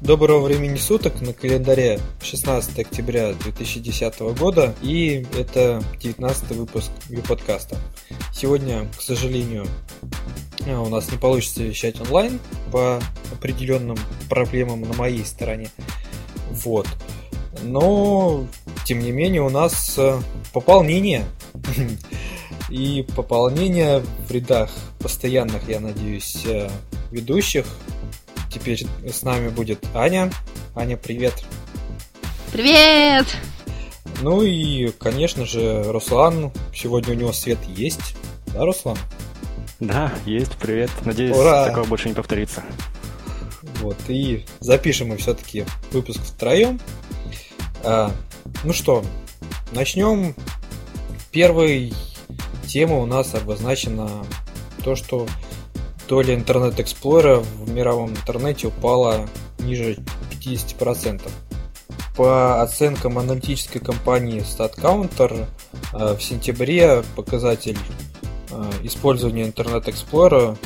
Доброго времени суток на календаре 16 октября 2010 года и это 19 выпуск подкаста. Сегодня, к сожалению, у нас не получится вещать онлайн по определенным проблемам на моей стороне. Вот. Но, тем не менее, у нас э, пополнение. И пополнение в рядах постоянных, я надеюсь, э, ведущих Теперь с нами будет Аня. Аня, привет. Привет! Ну и, конечно же, Руслан. Сегодня у него свет есть. Да, Руслан? Да, есть, привет. Надеюсь, Ура! такого больше не повторится. Вот, и запишем мы все-таки выпуск втроем. А, ну что, начнем. Первой тема у нас обозначена то, что доля Internet Explorer в мировом интернете упала ниже 50%. По оценкам аналитической компании StatCounter, э, в сентябре показатель э, использования Internet Explorer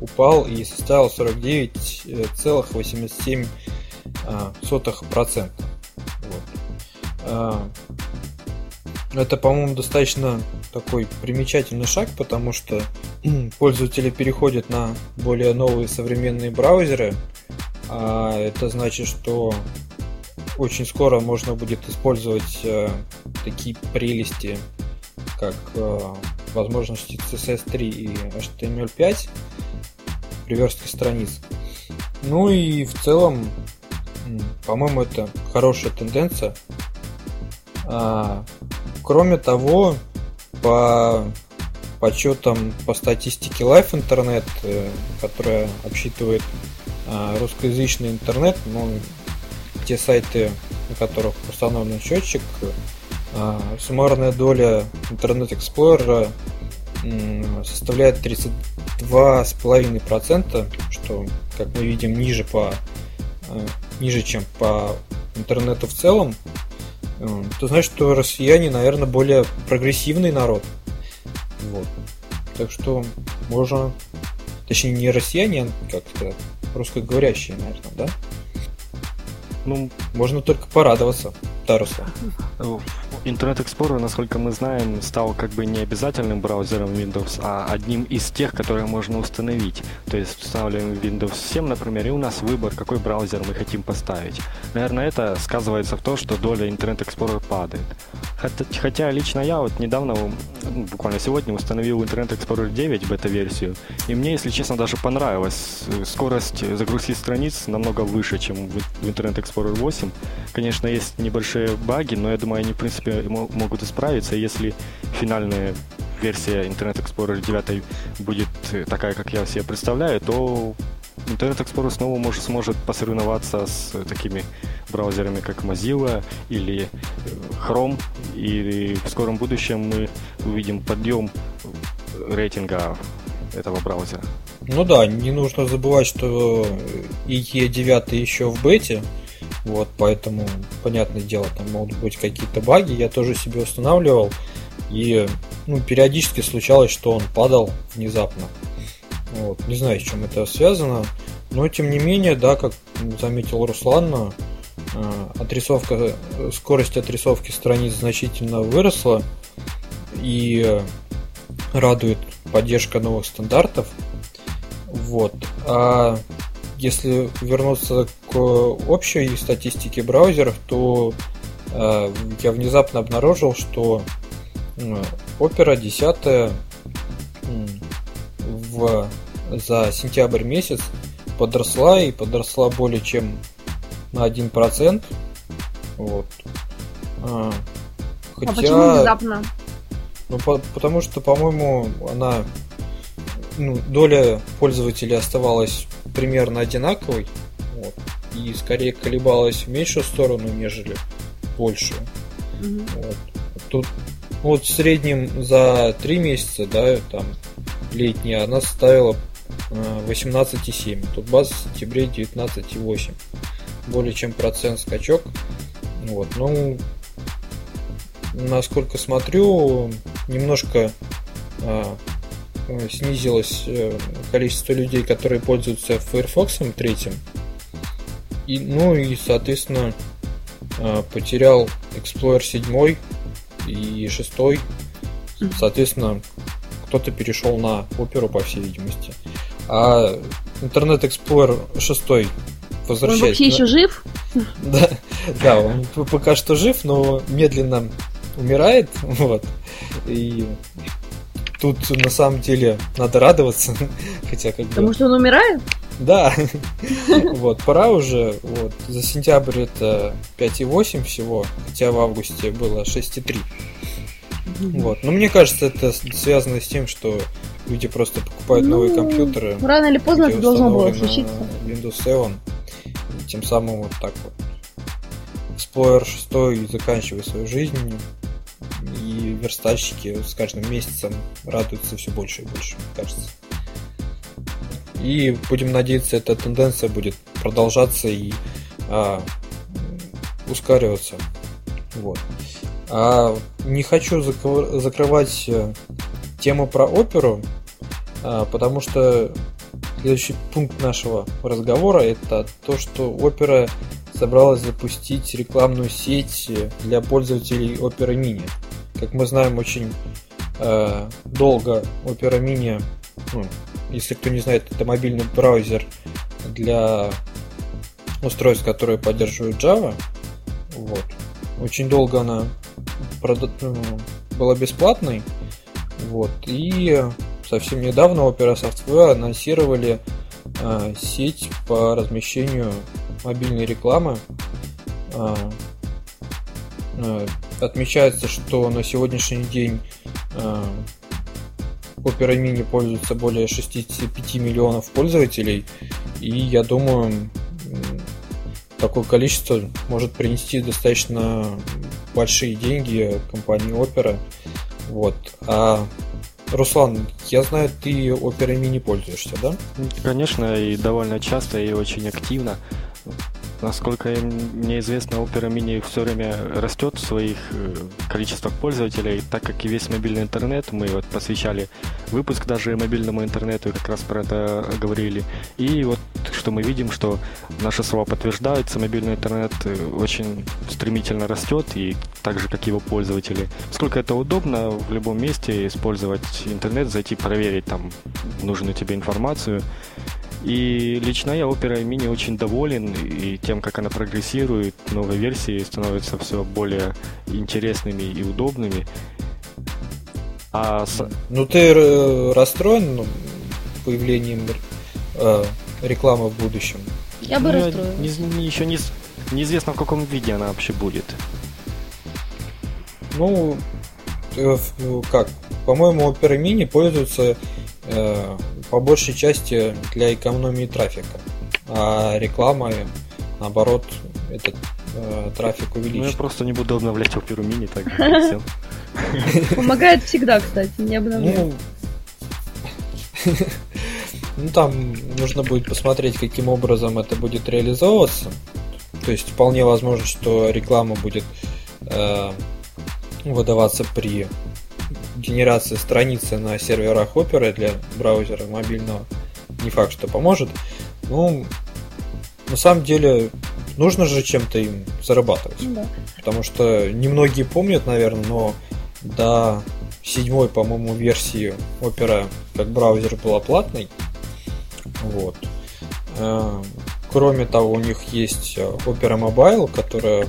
упал и составил 49,87%. Вот. Это, по-моему, достаточно такой примечательный шаг, потому что пользователи переходят на более новые современные браузеры, а это значит, что очень скоро можно будет использовать э, такие прелести, как э, возможности CSS3 и HTML5 при верстке страниц. Ну и в целом, по-моему, это хорошая тенденция. А, Кроме того, по подсчетам по статистике Life Internet, э, которая обсчитывает а, русскоязычный интернет, ну, те сайты, на которых установлен счетчик, а, суммарная доля Internet Explorer составляет 32,5%, что, как мы видим, ниже по а, ниже, чем по интернету в целом. То значит, что россияне, наверное, более прогрессивный народ. Вот. Так что можно, точнее не россияне, а как сказать, русскоговорящие, наверное, да? Ну, можно только порадоваться. Да, Руслан. Internet Explorer, насколько мы знаем, стал как бы не обязательным браузером Windows, а одним из тех, которые можно установить. То есть устанавливаем Windows 7, например, и у нас выбор, какой браузер мы хотим поставить. Наверное, это сказывается в том, что доля Internet Explorer падает. Хотя, хотя лично я вот недавно, ну, буквально сегодня, установил Internet Explorer 9 бета-версию, и мне, если честно, даже понравилось. Скорость загрузки страниц намного выше, чем в Internet Explorer 8. Конечно, есть небольшие баги, но я думаю, они, в принципе, могут исправиться, если финальная версия Internet Explorer 9 будет такая, как я себе представляю, то Internet Explorer снова может, сможет посоревноваться с такими браузерами, как Mozilla или э, Chrome, и в скором будущем мы увидим подъем рейтинга этого браузера. Ну да, не нужно забывать, что IE 9 еще в бете, вот, поэтому, понятное дело, там могут быть какие-то баги. Я тоже себе устанавливал. И ну, периодически случалось, что он падал внезапно. Вот. Не знаю, с чем это связано. Но тем не менее, да, как заметил Руслан, э, отрисовка, скорость отрисовки страниц значительно выросла. И радует поддержка новых стандартов. Вот. А если вернуться к общей статистике браузеров, то э, я внезапно обнаружил, что Opera 10 э, в, за сентябрь месяц подросла и подросла более чем на 1%. Вот. А, хотя, а почему внезапно? Ну, по, потому что, по-моему, она ну, доля пользователей оставалась примерно одинаковой. Вот, и скорее колебалась в меньшую сторону, нежели в большую. Mm-hmm. Вот. Тут вот в среднем за 3 месяца, да, там летняя, она составила 18,7. Тут база в сентябре 19,8. Более чем процент скачок. Вот, ну, насколько смотрю, немножко а, Э, снизилось э, количество людей, которые пользуются Firefox третьим. и, ну и, соответственно, э, потерял Explorer 7 и 6. Соответственно, кто-то перешел на оперу, по всей видимости. А Internet Explorer 6 возвращается. Он вообще еще жив? Да, да, он пока что жив, но медленно умирает. Вот. И тут на самом деле надо радоваться. Хотя как Потому бы... что он умирает? Да. вот, пора уже. Вот. За сентябрь это 5,8 всего, хотя в августе было 6,3. Вот. Но мне кажется, это связано с тем, что люди просто покупают ну, новые компьютеры. Рано или поздно это должно было случиться. Windows 7. И тем самым вот так вот. Explorer 6 заканчивает свою жизнь. И верстальщики с каждым месяцем радуются все больше и больше, мне кажется. И будем надеяться, эта тенденция будет продолжаться и а, ускориваться. Вот. А, не хочу закрывать э, тему про оперу, а, потому что следующий пункт нашего разговора это то, что опера собралась запустить рекламную сеть для пользователей Opera Mini. Как мы знаем, очень э, долго Opera Mini, ну, если кто не знает, это мобильный браузер для устройств, которые поддерживают Java. Вот. Очень долго она ну, была бесплатной. Вот. И совсем недавно Opera Software анонсировали э, сеть по размещению мобильной рекламы. Э, э, отмечается, что на сегодняшний день э, Opera Mini пользуется более 65 миллионов пользователей. И я думаю, такое количество может принести достаточно большие деньги компании Opera. Вот. А Руслан, я знаю, ты Opera Mini пользуешься, да? Конечно, и довольно часто, и очень активно. Насколько мне известно, Opera Mini все время растет в своих э, количествах пользователей, так как и весь мобильный интернет, мы вот посвящали выпуск даже мобильному интернету, и как раз про это говорили. И вот что мы видим, что наши слова подтверждаются, мобильный интернет э, очень стремительно растет, и так же, как его пользователи. Сколько это удобно в любом месте использовать интернет, зайти проверить там нужную тебе информацию. И лично я Opera Mini очень доволен и тем, как она прогрессирует, новые версии становятся все более интересными и удобными. А... Ну ты расстроен ну, появлением э, рекламы в будущем? Я бы ну, расстроилась. Не, не, еще не, неизвестно, в каком виде она вообще будет. Ну, э, как? По-моему, Opera Mini пользуются э, по большей части для экономии трафика. А реклама, наоборот, этот э, трафик увеличит. Ну, я просто не буду обновлять Opera Mini, так все. Помогает всегда, кстати, не обновляю. Ну, ну, там нужно будет посмотреть, каким образом это будет реализовываться. То есть вполне возможно, что реклама будет э, выдаваться при генерации страницы на серверах Opera для браузера мобильного. Не факт, что поможет. Ну, на самом деле, нужно же чем-то им зарабатывать. Да. Потому что немногие помнят, наверное, но до седьмой, по-моему, версии Opera как браузер была платной. Вот. Э, кроме того, у них есть Opera Mobile, которая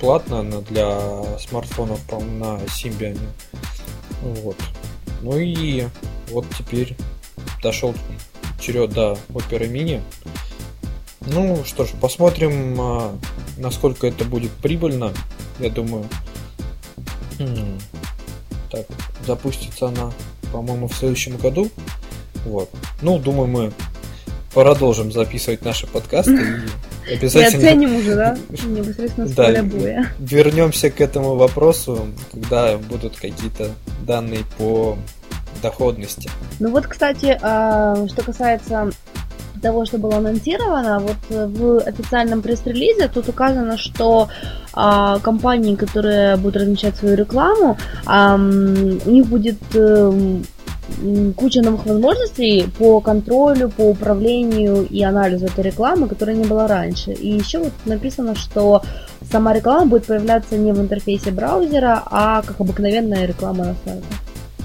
платная для смартфонов, по-моему, на Symbian. Вот. Ну и вот теперь дошел черед до Opera Mini. Ну что ж, посмотрим, а, насколько это будет прибыльно. Я думаю, так, запустится она, по-моему, в следующем году. Вот. Ну, думаю, мы продолжим записывать наши подкасты и обязательно... И оценим уже, да? Непосредственно с да, боя. Вернемся к этому вопросу, когда будут какие-то данные по доходности. Ну вот, кстати, а, что касается того, что было анонсировано, вот в официальном пресс-релизе тут указано, что а, компании, которые будут размещать свою рекламу, у них будет э, куча новых возможностей по контролю, по управлению и анализу этой рекламы, которой не было раньше. И еще вот написано, что сама реклама будет появляться не в интерфейсе браузера, а как обыкновенная реклама на сайте.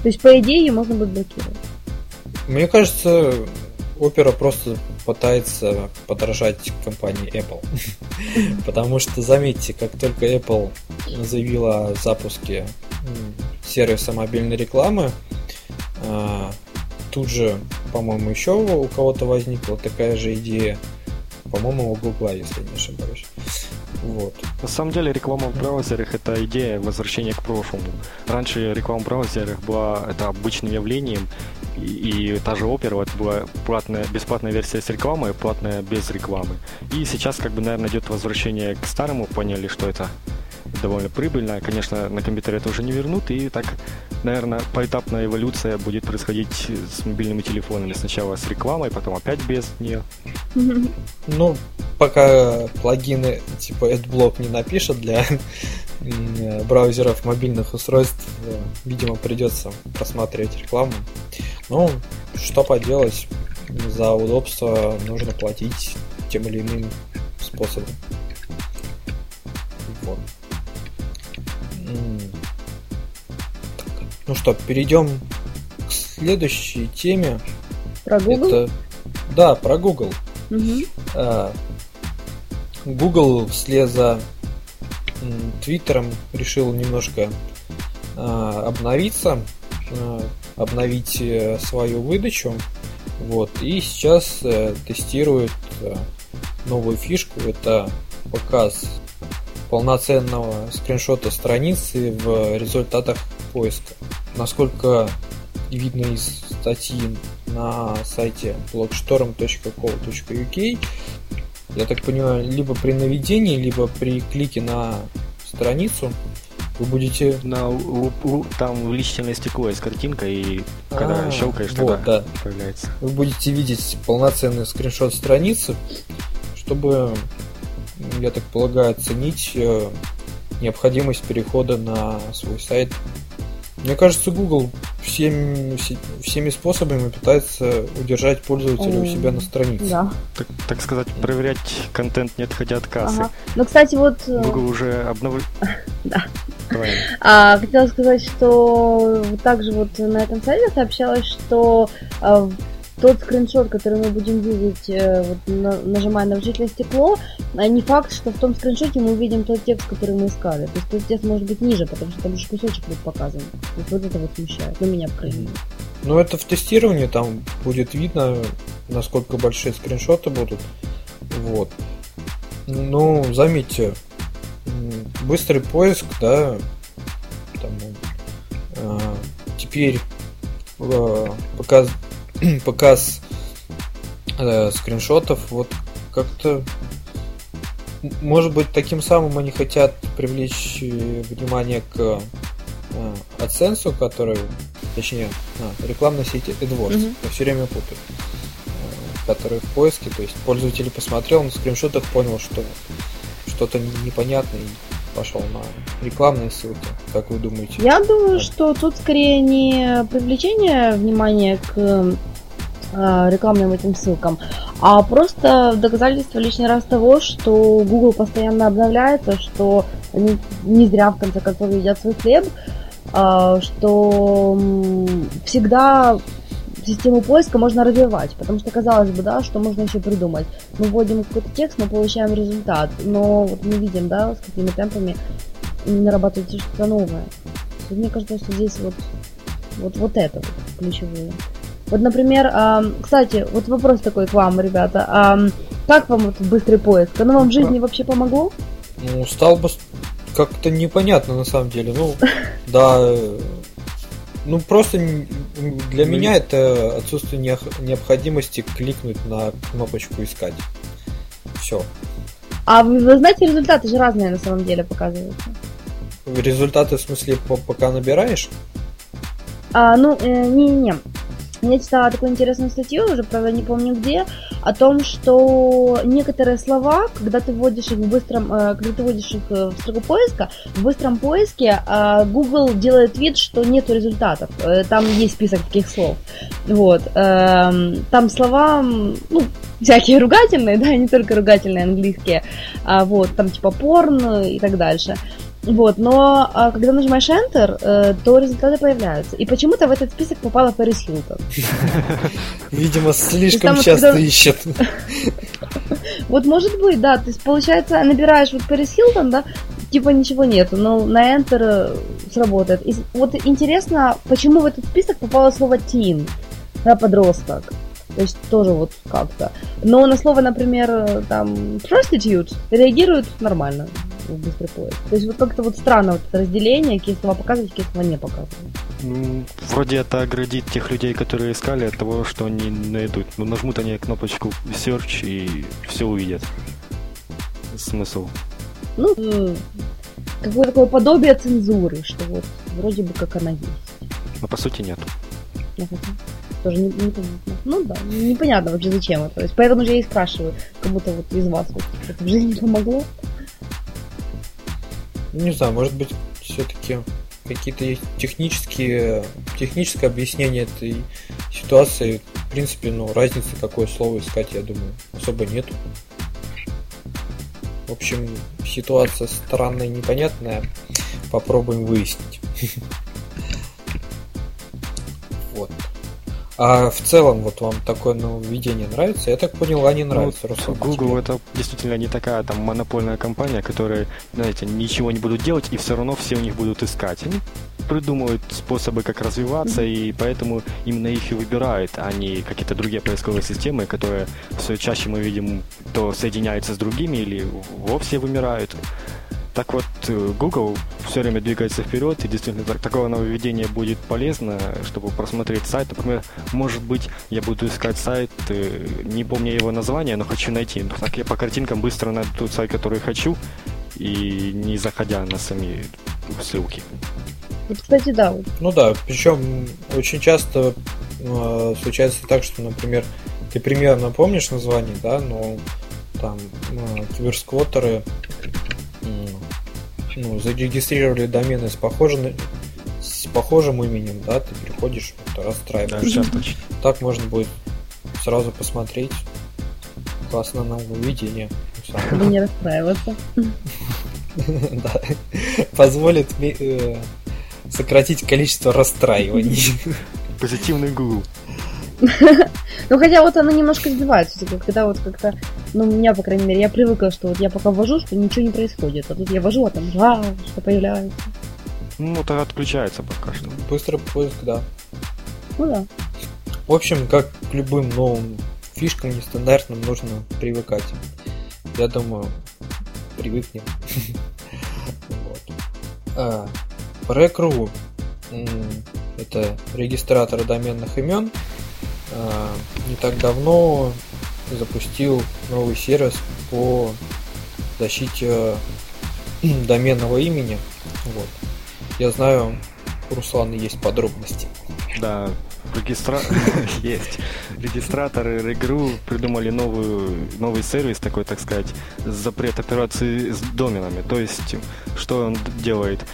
То есть, по идее, ее можно будет блокировать. Мне кажется, Opera просто пытается подражать компании Apple. Потому что, заметьте, как только Apple заявила о запуске сервиса мобильной рекламы, тут же, по-моему, еще у кого-то возникла такая же идея. По-моему, у Google, если не ошибаюсь. Вот. На самом деле реклама в браузерах это идея возвращения к прошлому. Раньше реклама в браузерах была это обычным явлением, и, и та же Opera это была платная, бесплатная версия с рекламой, платная без рекламы. И сейчас, как бы, наверное, идет возвращение к старому, поняли, что это довольно прибыльно. Конечно, на компьютере это уже не вернут, и так, наверное, поэтапная эволюция будет происходить с мобильными телефонами. Сначала с рекламой, потом опять без нее. Ну, пока плагины типа AdBlock не напишет для браузеров мобильных устройств, видимо, придется просматривать рекламу. Ну, что поделать, за удобство нужно платить тем или иным способом. Вот. Ну что, перейдем к следующей теме. Про Google? Это... Да, про Google. Угу. Google вслед за Твиттером решил немножко а, обновиться, а, обновить э, свою выдачу. Вот. И сейчас э, тестирует э, новую фишку. Это показ полноценного скриншота страницы в результатах поиска. Насколько видно из статьи на сайте blogstorm.co.uk, я так понимаю, либо при наведении, либо при клике на страницу вы будете... На, там увеличительное стекло есть картинка, и когда а, щелкаешь, вот, тогда да. появляется. Вы будете видеть полноценный скриншот страницы, чтобы, я так полагаю, оценить э, необходимость перехода на свой сайт мне кажется, Google всеми, всеми способами пытается удержать пользователя у себя на странице. Да. Так, так сказать, проверять контент, не отходя от кассы. Ага. Ну, кстати, вот... Э, Google уже обновил... Да. А, хотела сказать, что также вот на этом сайте сообщалось, что а, тот скриншот, который мы будем видеть, э, вот, на, нажимая на вжительное стекло, а не факт, что в том скриншоте мы увидим тот текст, который мы искали. То есть тот текст может быть ниже, потому что там лишь кусочек будет показан. То есть вот это вот смущает. Ну, меня, по крайней мере. Ну, это в тестировании, там будет видно, насколько большие скриншоты будут. Вот. Ну, заметьте, быстрый поиск, да, там, э, теперь э, показ, показ э, скриншотов, вот как-то может быть таким самым они хотят привлечь э, внимание к э, AdSense, который, точнее, а, рекламной сети AdWords, mm-hmm. я все время путаю, э, который в поиске, то есть пользователь посмотрел на скриншотах, понял, что что-то непонятное пошел на рекламные ссылки. Как вы думаете? Я думаю, что тут скорее не привлечение внимания к э, рекламным этим ссылкам, а просто доказательство лишний раз того, что Google постоянно обновляется, что они не зря в конце концов едят свой хлеб, э, что всегда систему поиска можно развивать, потому что казалось бы, да, что можно еще придумать. Мы вводим какой-то текст, мы получаем результат, но вот мы видим, да, с какими темпами нарабатывается что-то новое. Мне кажется, что здесь вот, вот, вот это вот ключевое. Вот, например, кстати, вот вопрос такой к вам, ребята. Как вам вот быстрый поиск? Оно вам в жизни вообще помогло? Ну, стал бы как-то непонятно на самом деле. Ну, да, ну просто для меня это отсутствие необходимости кликнуть на кнопочку искать. Все. А вы, вы знаете, результаты же разные на самом деле показываются. Результаты в смысле пока набираешь? А, ну, э, не-не-не. Я читала такую интересную статью, уже, правда, не помню где, о том, что некоторые слова, когда ты вводишь их в быстром, э, когда ты вводишь их э, в строку поиска, в быстром поиске э, Google делает вид, что нету результатов. Там есть список таких слов. Вот. Эм, там слова, ну, всякие ругательные, да, не только ругательные английские, а вот, там типа порн и так дальше. Вот, но а, когда нажимаешь Enter, э, то результаты появляются. И почему-то в этот список попала Пэрис Хилтон. Видимо, слишком часто ищет. Вот может быть, да. То есть, получается, набираешь вот Пэрис Хилтон, да, типа ничего нету, но на Enter э, сработает. И вот интересно, почему в этот список попало слово teen, да, подросток. То есть тоже вот как-то. Но на слово, например, э, там prostitute реагируют нормально в быстрый поиск. То есть вот как-то вот странно вот это разделение, какие слова показывать, какие слова не показывать. Ну, вроде это оградит тех людей, которые искали от того, что они найдут. Ну, нажмут они кнопочку search и все увидят. Смысл. Ну, какое такое подобие цензуры, что вот вроде бы как она есть. Но по сути нет. Тоже не, непонятно. Ну да, непонятно вообще зачем это. То есть, поэтому же я и спрашиваю, как будто вот из вас вот это в жизни помогло. Не знаю, может быть, все-таки какие-то технические, техническое объяснение этой ситуации. В принципе, ну, разницы, какое слово искать, я думаю, особо нету. В общем, ситуация странная, непонятная. Попробуем выяснить. Вот. А в целом, вот вам такое нововведение нравится? Я так понял, не нравится. Ну, Google тебе. это действительно не такая там монопольная компания, которая, знаете, ничего не будут делать, и все равно все у них будут искать. Они придумывают способы, как развиваться, и поэтому именно их и выбирают, а не какие-то другие поисковые системы, которые все чаще мы видим, то соединяются с другими или вовсе вымирают. Так вот, э, Google все время двигается вперед, и действительно так, такое нововведение будет полезно, чтобы просмотреть сайт. Например, может быть, я буду искать сайт, э, не помню его название, но хочу найти. Ну, так я по картинкам быстро найду тот сайт, который хочу, и не заходя на сами ссылки. Вот, кстати, да. Ну да, причем очень часто э, случается так, что, например, ты примерно помнишь название, да, но там э, киберсквоттеры ну, зарегистрировали домены с похожим, с похожим именем, да, ты переходишь, вот, расстраиваешься. Да, так можно будет сразу посмотреть. Классно нововведение. Чтобы не расстраиваться. Да. Позволит э, сократить количество расстраиваний. Позитивный Google. Ну, хотя вот она немножко сбивается, когда вот как-то, ну, у меня, по крайней мере, я привыкла, что вот я пока ввожу, что ничего не происходит, а тут я ввожу, а там жа, что появляется. Ну, это отключается пока что. Быстрый поиск, да. Ну да. В общем, как к любым новым фишкам нестандартным нужно привыкать. Я думаю, привыкнем. Вот. Rec.ru это регистратор доменных имен а, не так давно запустил новый сервис по защите доменного имени. Вот. Я знаю, у Руслана есть подробности. Да, регистра... есть. Регистраторы игру придумали новую, новый сервис, такой, так сказать, запрет операции с доменами. То есть, что он делает?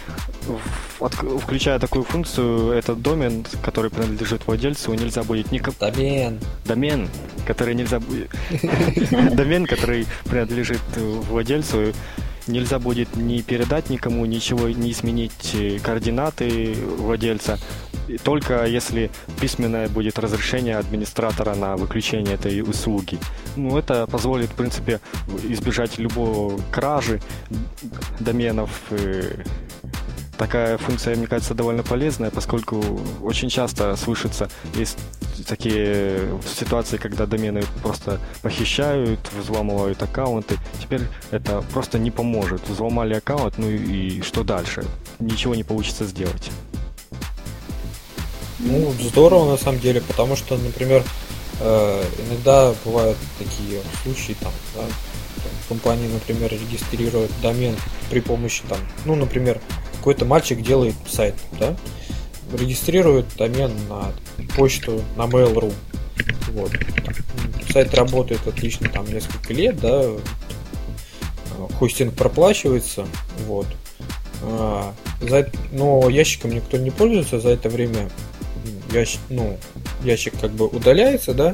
включая такую функцию, этот домен, который принадлежит владельцу, нельзя будет никак... Домен. Домен, который нельзя будет... Домен, который принадлежит владельцу, нельзя будет ни передать никому, ничего не изменить э, координаты владельца, только если письменное будет разрешение администратора на выключение этой услуги. Ну, это позволит, в принципе, избежать любого кражи доменов, такая функция, мне кажется, довольно полезная, поскольку очень часто слышится, есть такие ситуации, когда домены просто похищают, взламывают аккаунты. Теперь это просто не поможет. Взломали аккаунт, ну и что дальше? Ничего не получится сделать. Ну, здорово на самом деле, потому что, например, э, иногда бывают такие случаи, там, да, компании, например, регистрируют домен при помощи там, ну, например, какой-то мальчик делает сайт, да, регистрирует домен на почту, на Mail.ru. Вот. сайт работает отлично там несколько лет, да, хостинг проплачивается, вот. А, за, но ящиком никто не пользуется, за это время ящик, ну, ящик как бы удаляется, да,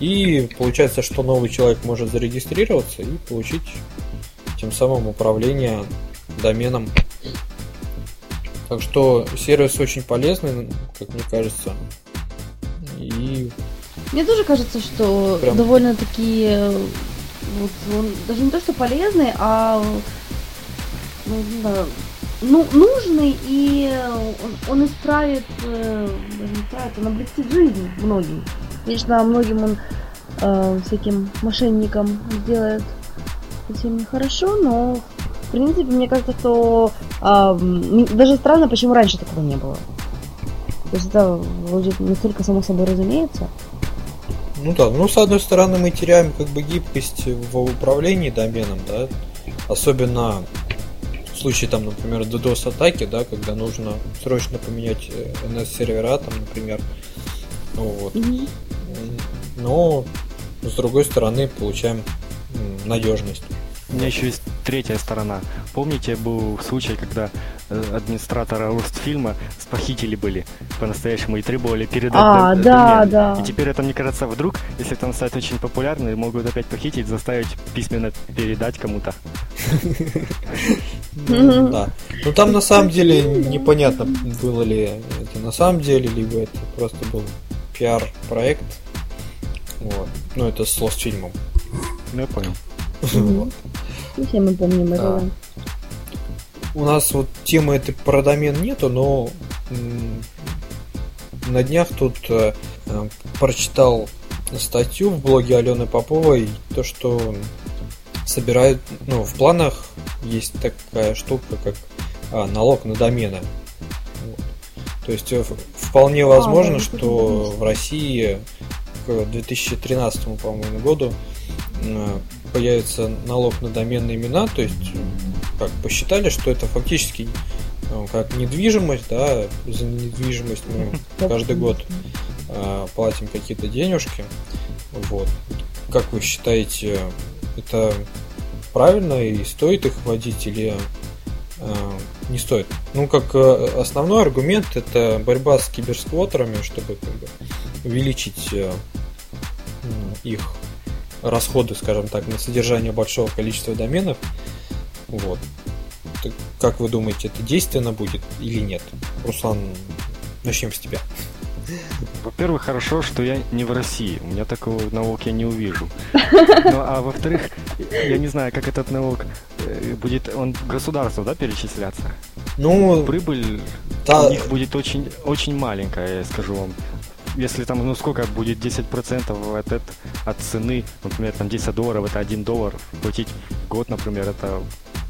и получается, что новый человек может зарегистрироваться и получить тем самым управление доменом. Так что сервис очень полезный, как мне кажется. И мне тоже кажется, что Прям... довольно-таки вот, он даже не то, что полезный, а ну, знаю, ну, нужный, и он, исправит, э, исправит, он облегчит жизнь многим. Конечно, многим он э, всяким мошенникам сделает совсем нехорошо, но в принципе, мне кажется, что э, даже странно, почему раньше такого не было. То есть это вроде настолько само собой разумеется. Ну да, ну с одной стороны мы теряем как бы гибкость в управлении доменом, да, особенно случае там, например, DDoS атаки, да, когда нужно срочно поменять NS э, сервера, там, например, вот. Mm-hmm. Но с другой стороны получаем надежность. У меня еще есть третья сторона. Помните, был случай, когда э, администратора Ростфильма похитили были по-настоящему и требовали передать а, дом, да, домен. да. И теперь это, мне кажется, вдруг, если там сайт очень популярный, могут опять похитить, заставить письменно передать кому-то. Да. Ну там на самом деле непонятно, было ли это на самом деле, либо это просто был пиар-проект. Вот. Ну, это с Lost фильмом. Ну, я понял. Все мы помним это. У нас вот темы этой про домен нету, но на днях тут э, прочитал статью в блоге Алены Поповой, то, что собирают, ну, в планах есть такая штука, как а, налог на домены. Вот. То есть э, вполне возможно, а, да, что в России к 2013, по-моему, году э, появится налог на доменные имена, то есть как посчитали, что это фактически э, как недвижимость, да, за недвижимость мы каждый год э, платим какие-то денежки, вот. Как вы считаете, это правильно и стоит их вводить или э, не стоит? Ну, как э, основной аргумент это борьба с киберсквотерами, чтобы как бы, увеличить э, их расходы, скажем так, на содержание большого количества доменов. Вот. Так, как вы думаете, это действенно будет или нет? Руслан, начнем с тебя. Во-первых, хорошо, что я не в России. У меня такого налога я не увижу. Ну, а во-вторых, я не знаю, как этот налог э, будет, он государству, да, перечисляться? Ну, прибыль да. у них будет очень, очень маленькая, я скажу вам если там, ну сколько будет 10% от, от, от цены, например, там 10 долларов, это 1 доллар, платить в год, например, это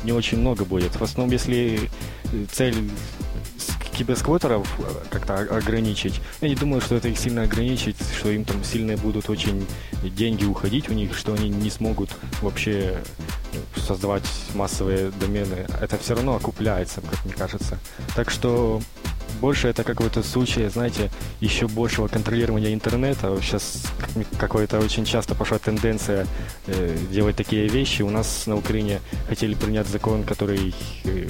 не очень много будет. В основном, если цель киберсквотеров как-то ограничить. Я не думаю, что это их сильно ограничить, что им там сильно будут очень деньги уходить у них, что они не смогут вообще создавать массовые домены. Это все равно окупляется, как мне кажется. Так что больше это какой-то случай, знаете, еще большего контролирования интернета. Сейчас какой-то очень часто пошла тенденция э, делать такие вещи. У нас на Украине хотели принять закон, который э,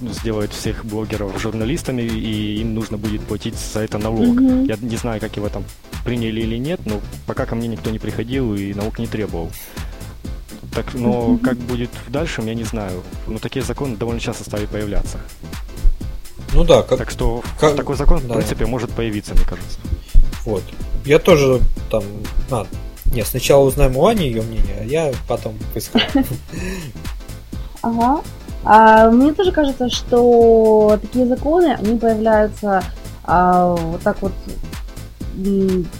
сделает всех блогеров журналистами, и им нужно будет платить за это налог. Mm-hmm. Я не знаю, как его там приняли или нет, но пока ко мне никто не приходил и налог не требовал. Так, но mm-hmm. как будет в дальшем, я не знаю. Но такие законы довольно часто стали появляться. Ну да, как... Так что как... такой закон, да. в принципе, может появиться, мне кажется. Вот. Я тоже там... А, нет, сначала узнаем у Ани ее мнение, а я потом выскажу. Ага. А, мне тоже кажется, что такие законы, они появляются а, вот так вот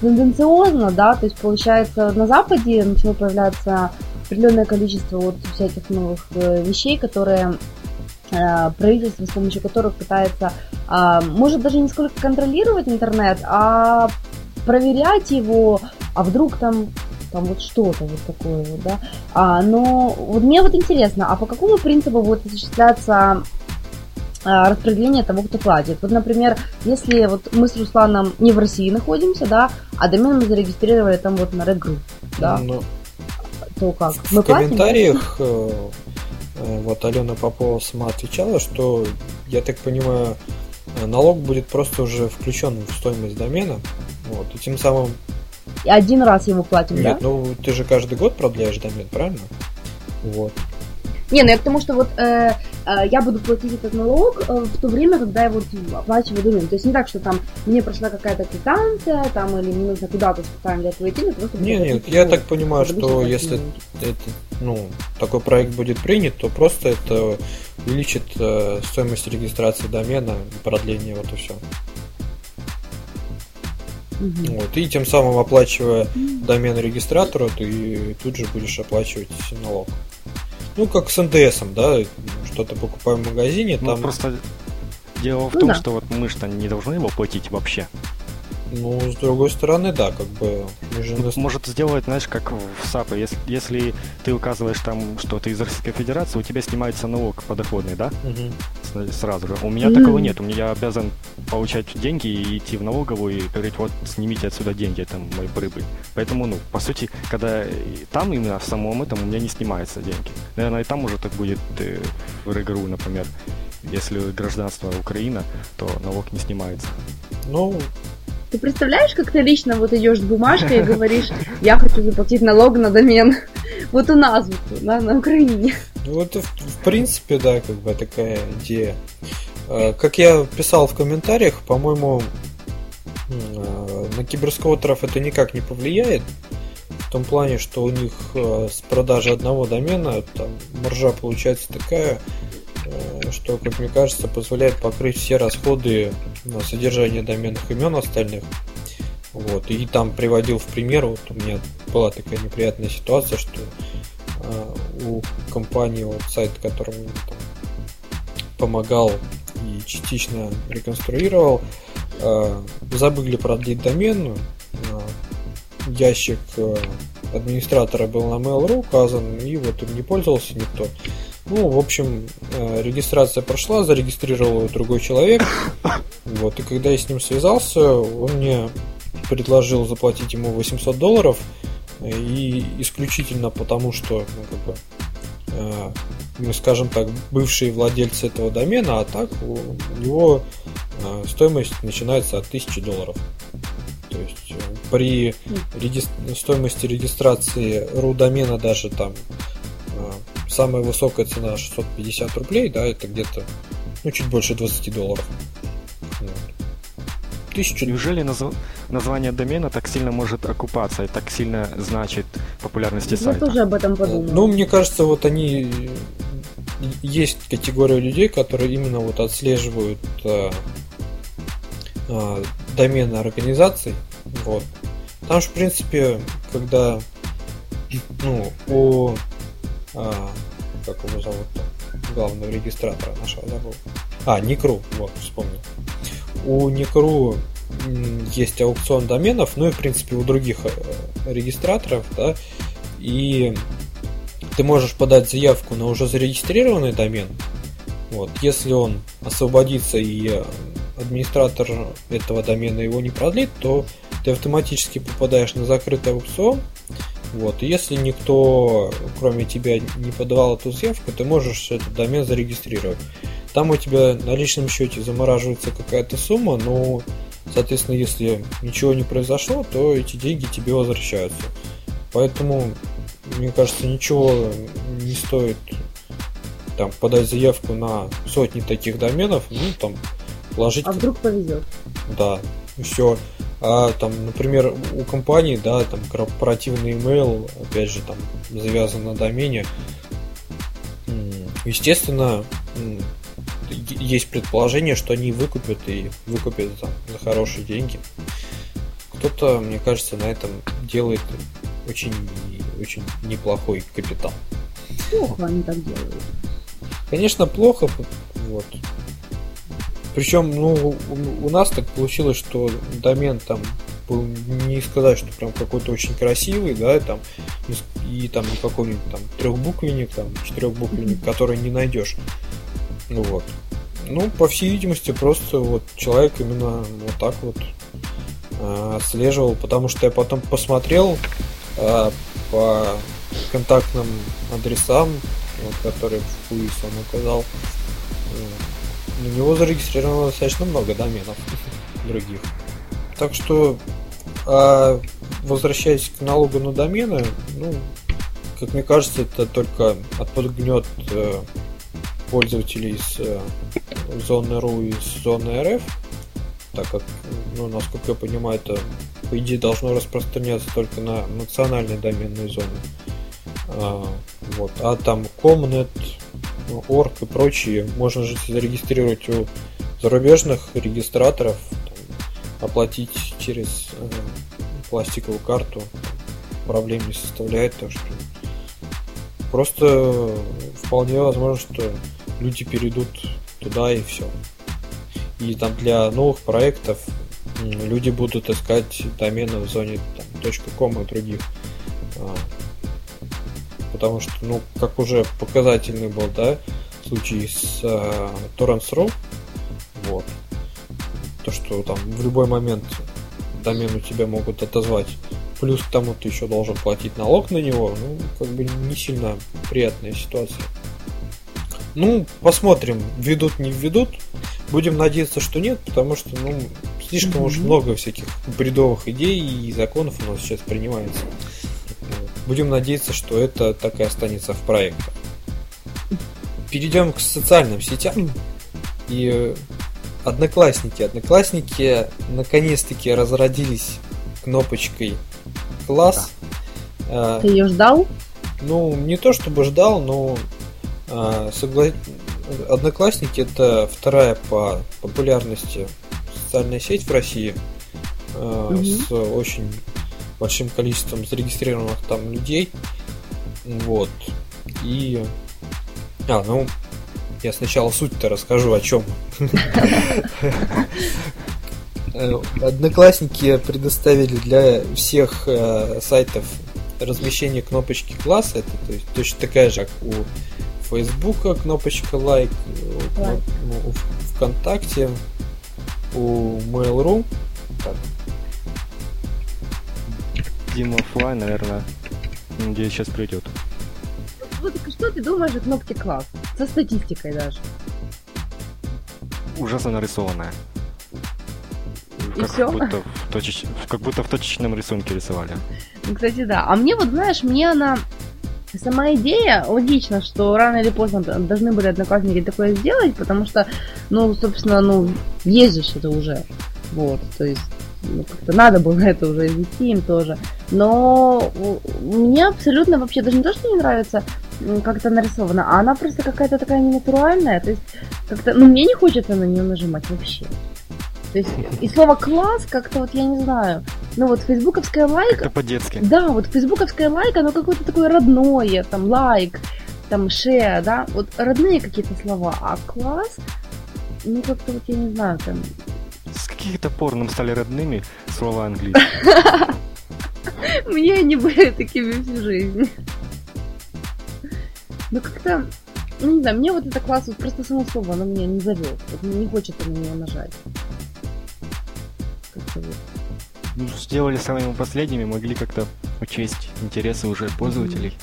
тенденциозно, да, то есть получается на Западе начало появляться определенное количество вот всяких новых э, вещей, которые Э, правительство, с помощью которых пытается, а, может даже не сколько контролировать интернет, а проверять его, а вдруг там там вот что-то вот такое вот, да. А, но вот мне вот интересно, а по какому принципу будет осуществляться а, распределение того, кто платит. Вот, например, если вот мы с Русланом не в России находимся, да, а домен мы зарегистрировали там вот на Red Group, да, Ну, то как? в Мы платим, комментариях э, э, вот Алена Попова сама отвечала, что, я так понимаю, налог будет просто уже включен в стоимость домена. Вот, и тем самым... И один раз его платим, Нет, да? ну ты же каждый год продляешь домен, правильно? Вот. Не, ну я к тому, что вот э, э, я буду платить этот налог э, в то время, когда я вот оплачиваю домен. То есть не так, что там мне прошла какая-то квитанция, там, или мне нужно куда-то специально для этого идти, но просто Не, нет, я налог. так понимаю, что если это, ну, такой проект будет принят, то просто это увеличит э, стоимость регистрации домена и продление, вот и все. Мгм. Вот. И тем самым оплачивая домен регистратору, ты тут же будешь оплачивать налог. Ну, как с НДСом, да, что-то покупаем в магазине, Ну, там, просто дело в Ну том, да. что вот мы что не должны его платить вообще. Ну, с другой стороны, да, как бы же может сделать, знаешь, как в САПе. Если, если ты указываешь там, что ты из Российской Федерации, у тебя снимается налог подоходный, да? С- Сразу же. У меня Мгм. такого нет. У меня я обязан получать деньги и идти в налоговую и говорить, вот снимите отсюда деньги, это мой прибыль. Поэтому, ну, по сути, когда там именно в самом этом у меня не снимаются деньги. Наверное, и там уже так будет э, в РГРУ, например. Если гражданство Украина, то налог не снимается. Ну, Ты представляешь, как ты лично вот идешь с бумажкой и говоришь, я хочу заплатить налог на домен. Вот у нас, вот, на, на Украине. Ну, это, в, принципе, да, как бы такая идея. Э, Как я писал в комментариях, по-моему, э, на киберскоутеров это никак не повлияет. В том плане, что у них э, с продажи одного домена там маржа получается такая, что, как мне кажется, позволяет покрыть все расходы на содержание доменных имен остальных. Вот. И там приводил в пример, вот у меня была такая неприятная ситуация, что э, у компании, вот сайт, которому там помогал и частично реконструировал, э, забыли продлить домен, э, ящик э, администратора был на Mail.ru указан, и вот им не пользовался никто. Ну, в общем, э, регистрация прошла, зарегистрировал другой человек. Вот, и когда я с ним связался, он мне предложил заплатить ему 800 долларов, и исключительно потому, что, ну, как бы, э, мы, скажем так, бывшие владельцы этого домена, а так у него э, стоимость начинается от 1000 долларов. То есть э, при реги- стоимости регистрации ру домена даже там самая высокая цена 650 рублей, да, это где-то ну, чуть больше 20 долларов. Тысячу Неужели назв- название домена так сильно может окупаться и так сильно значит популярности Я сайта? тоже об этом подумала. Ну, мне кажется, вот они э, есть категория людей, которые именно вот отслеживают э, э, домены организаций. Вот. Потому что, в принципе, когда ну, у а, как его зовут-то? Главного регистратора нашего забыл. А, Никру, вот, вспомнил. У Никру есть аукцион доменов, ну и в принципе у других э, регистраторов, да, и ты можешь подать заявку на уже зарегистрированный домен. Вот, если он освободится и администратор этого домена его не продлит, то ты автоматически попадаешь на закрытый аукцион. Вот, и если никто, кроме тебя, не подавал эту заявку, ты можешь этот домен зарегистрировать. Там у тебя на личном счете замораживается какая-то сумма, но, соответственно, если ничего не произошло, то эти деньги тебе возвращаются. Поэтому, мне кажется, ничего не стоит там подать заявку на сотни таких доменов, ну там положить А вдруг повезет? да, все. А там, например, у компании, да, там корпоративный email, опять же, там завязан на домене. Естественно, есть предположение, что они выкупят и выкупят за, за хорошие деньги. Кто-то, мне кажется, на этом делает очень, очень неплохой капитал. Плохо они так делают. Конечно, плохо, вот. Причем, ну, у, нас так получилось, что домен там был не сказать, что прям какой-то очень красивый, да, там и, там не какой-нибудь там трехбуквенник, там четырехбуквенник, который не найдешь. Ну вот. Ну, по всей видимости, просто вот человек именно вот так вот э, отслеживал, потому что я потом посмотрел э, по контактным адресам, вот, которые в ФУИС он указал, э, на него зарегистрировано достаточно много доменов других. Так что, а, возвращаясь к налогу на домены, ну, как мне кажется, это только отпугнет э, пользователей с э, зоны РУ и с зоны РФ, так как, ну, насколько я понимаю, это по идее должно распространяться только на национальные доменные зоны. А, вот. а там Comnet, Org и прочие можно же зарегистрировать у зарубежных регистраторов, там, оплатить через э, пластиковую карту, проблем не составляет, так что Просто вполне возможно, что люди перейдут туда и все. И там для новых проектов люди будут искать домены в зоне там, .com и других. Потому что, ну, как уже показательный был, да, случай с uh, Torrents.ru, вот, то, что там в любой момент домен у тебя могут отозвать плюс к тому ты еще должен платить налог на него, ну, как бы не сильно приятная ситуация. Ну, посмотрим, ведут, не введут. Будем надеяться, что нет, потому что, ну, слишком mm-hmm. уж много всяких бредовых идей и законов у нас сейчас принимается. Будем надеяться, что это так и останется в проектах. Перейдем к социальным сетям. И одноклассники. Одноклассники наконец-таки разродились кнопочкой класс. Да. Ты ее ждал? Ну, не то чтобы ждал, но э, согла... Одноклассники это вторая по популярности социальная сеть в России э, угу. с очень большим количеством зарегистрированных там людей. Вот. И. А, ну, я сначала суть-то расскажу о чем. Э, одноклассники предоставили для всех э, сайтов размещение кнопочки класса. Это то есть, точно такая же, как у Фейсбука кнопочка лайк, like. у, у ВКонтакте, у Mail.ru. Так. Дима офлайн, наверное. Надеюсь, сейчас придет. Вот что ты думаешь о кнопке класс? Со статистикой даже. Ужасно нарисованная. И как все? Будто в точеч... Как будто в точечном рисунке рисовали. Ну, кстати, да. А мне вот, знаешь, мне она... Сама идея логично, что рано или поздно должны были одноклассники такое сделать, потому что, ну, собственно, ну, же это уже. Вот, то есть ну, как-то надо было это уже ввести им тоже. Но мне абсолютно вообще даже не то, что не нравится, как это нарисовано, а она просто какая-то такая ненатуральная. То есть как-то, ну, мне не хочется на нее нажимать вообще. То есть и слово класс как-то вот я не знаю. Ну вот фейсбуковская лайк. Это по-детски. Да, вот фейсбуковская лайк, оно какое-то такое родное, там лайк, там ше, да, вот родные какие-то слова, а класс, ну как-то вот я не знаю, там. Каких-то пор нам стали родными слова английские. Мне они были такими всю жизнь. Ну как-то, ну не знаю, мне вот это класс, вот просто само слово, оно меня не зовет. Вот не хочется на него нажать как-то вот. Ну, сделали самыми последними, могли как-то учесть интересы уже пользователей.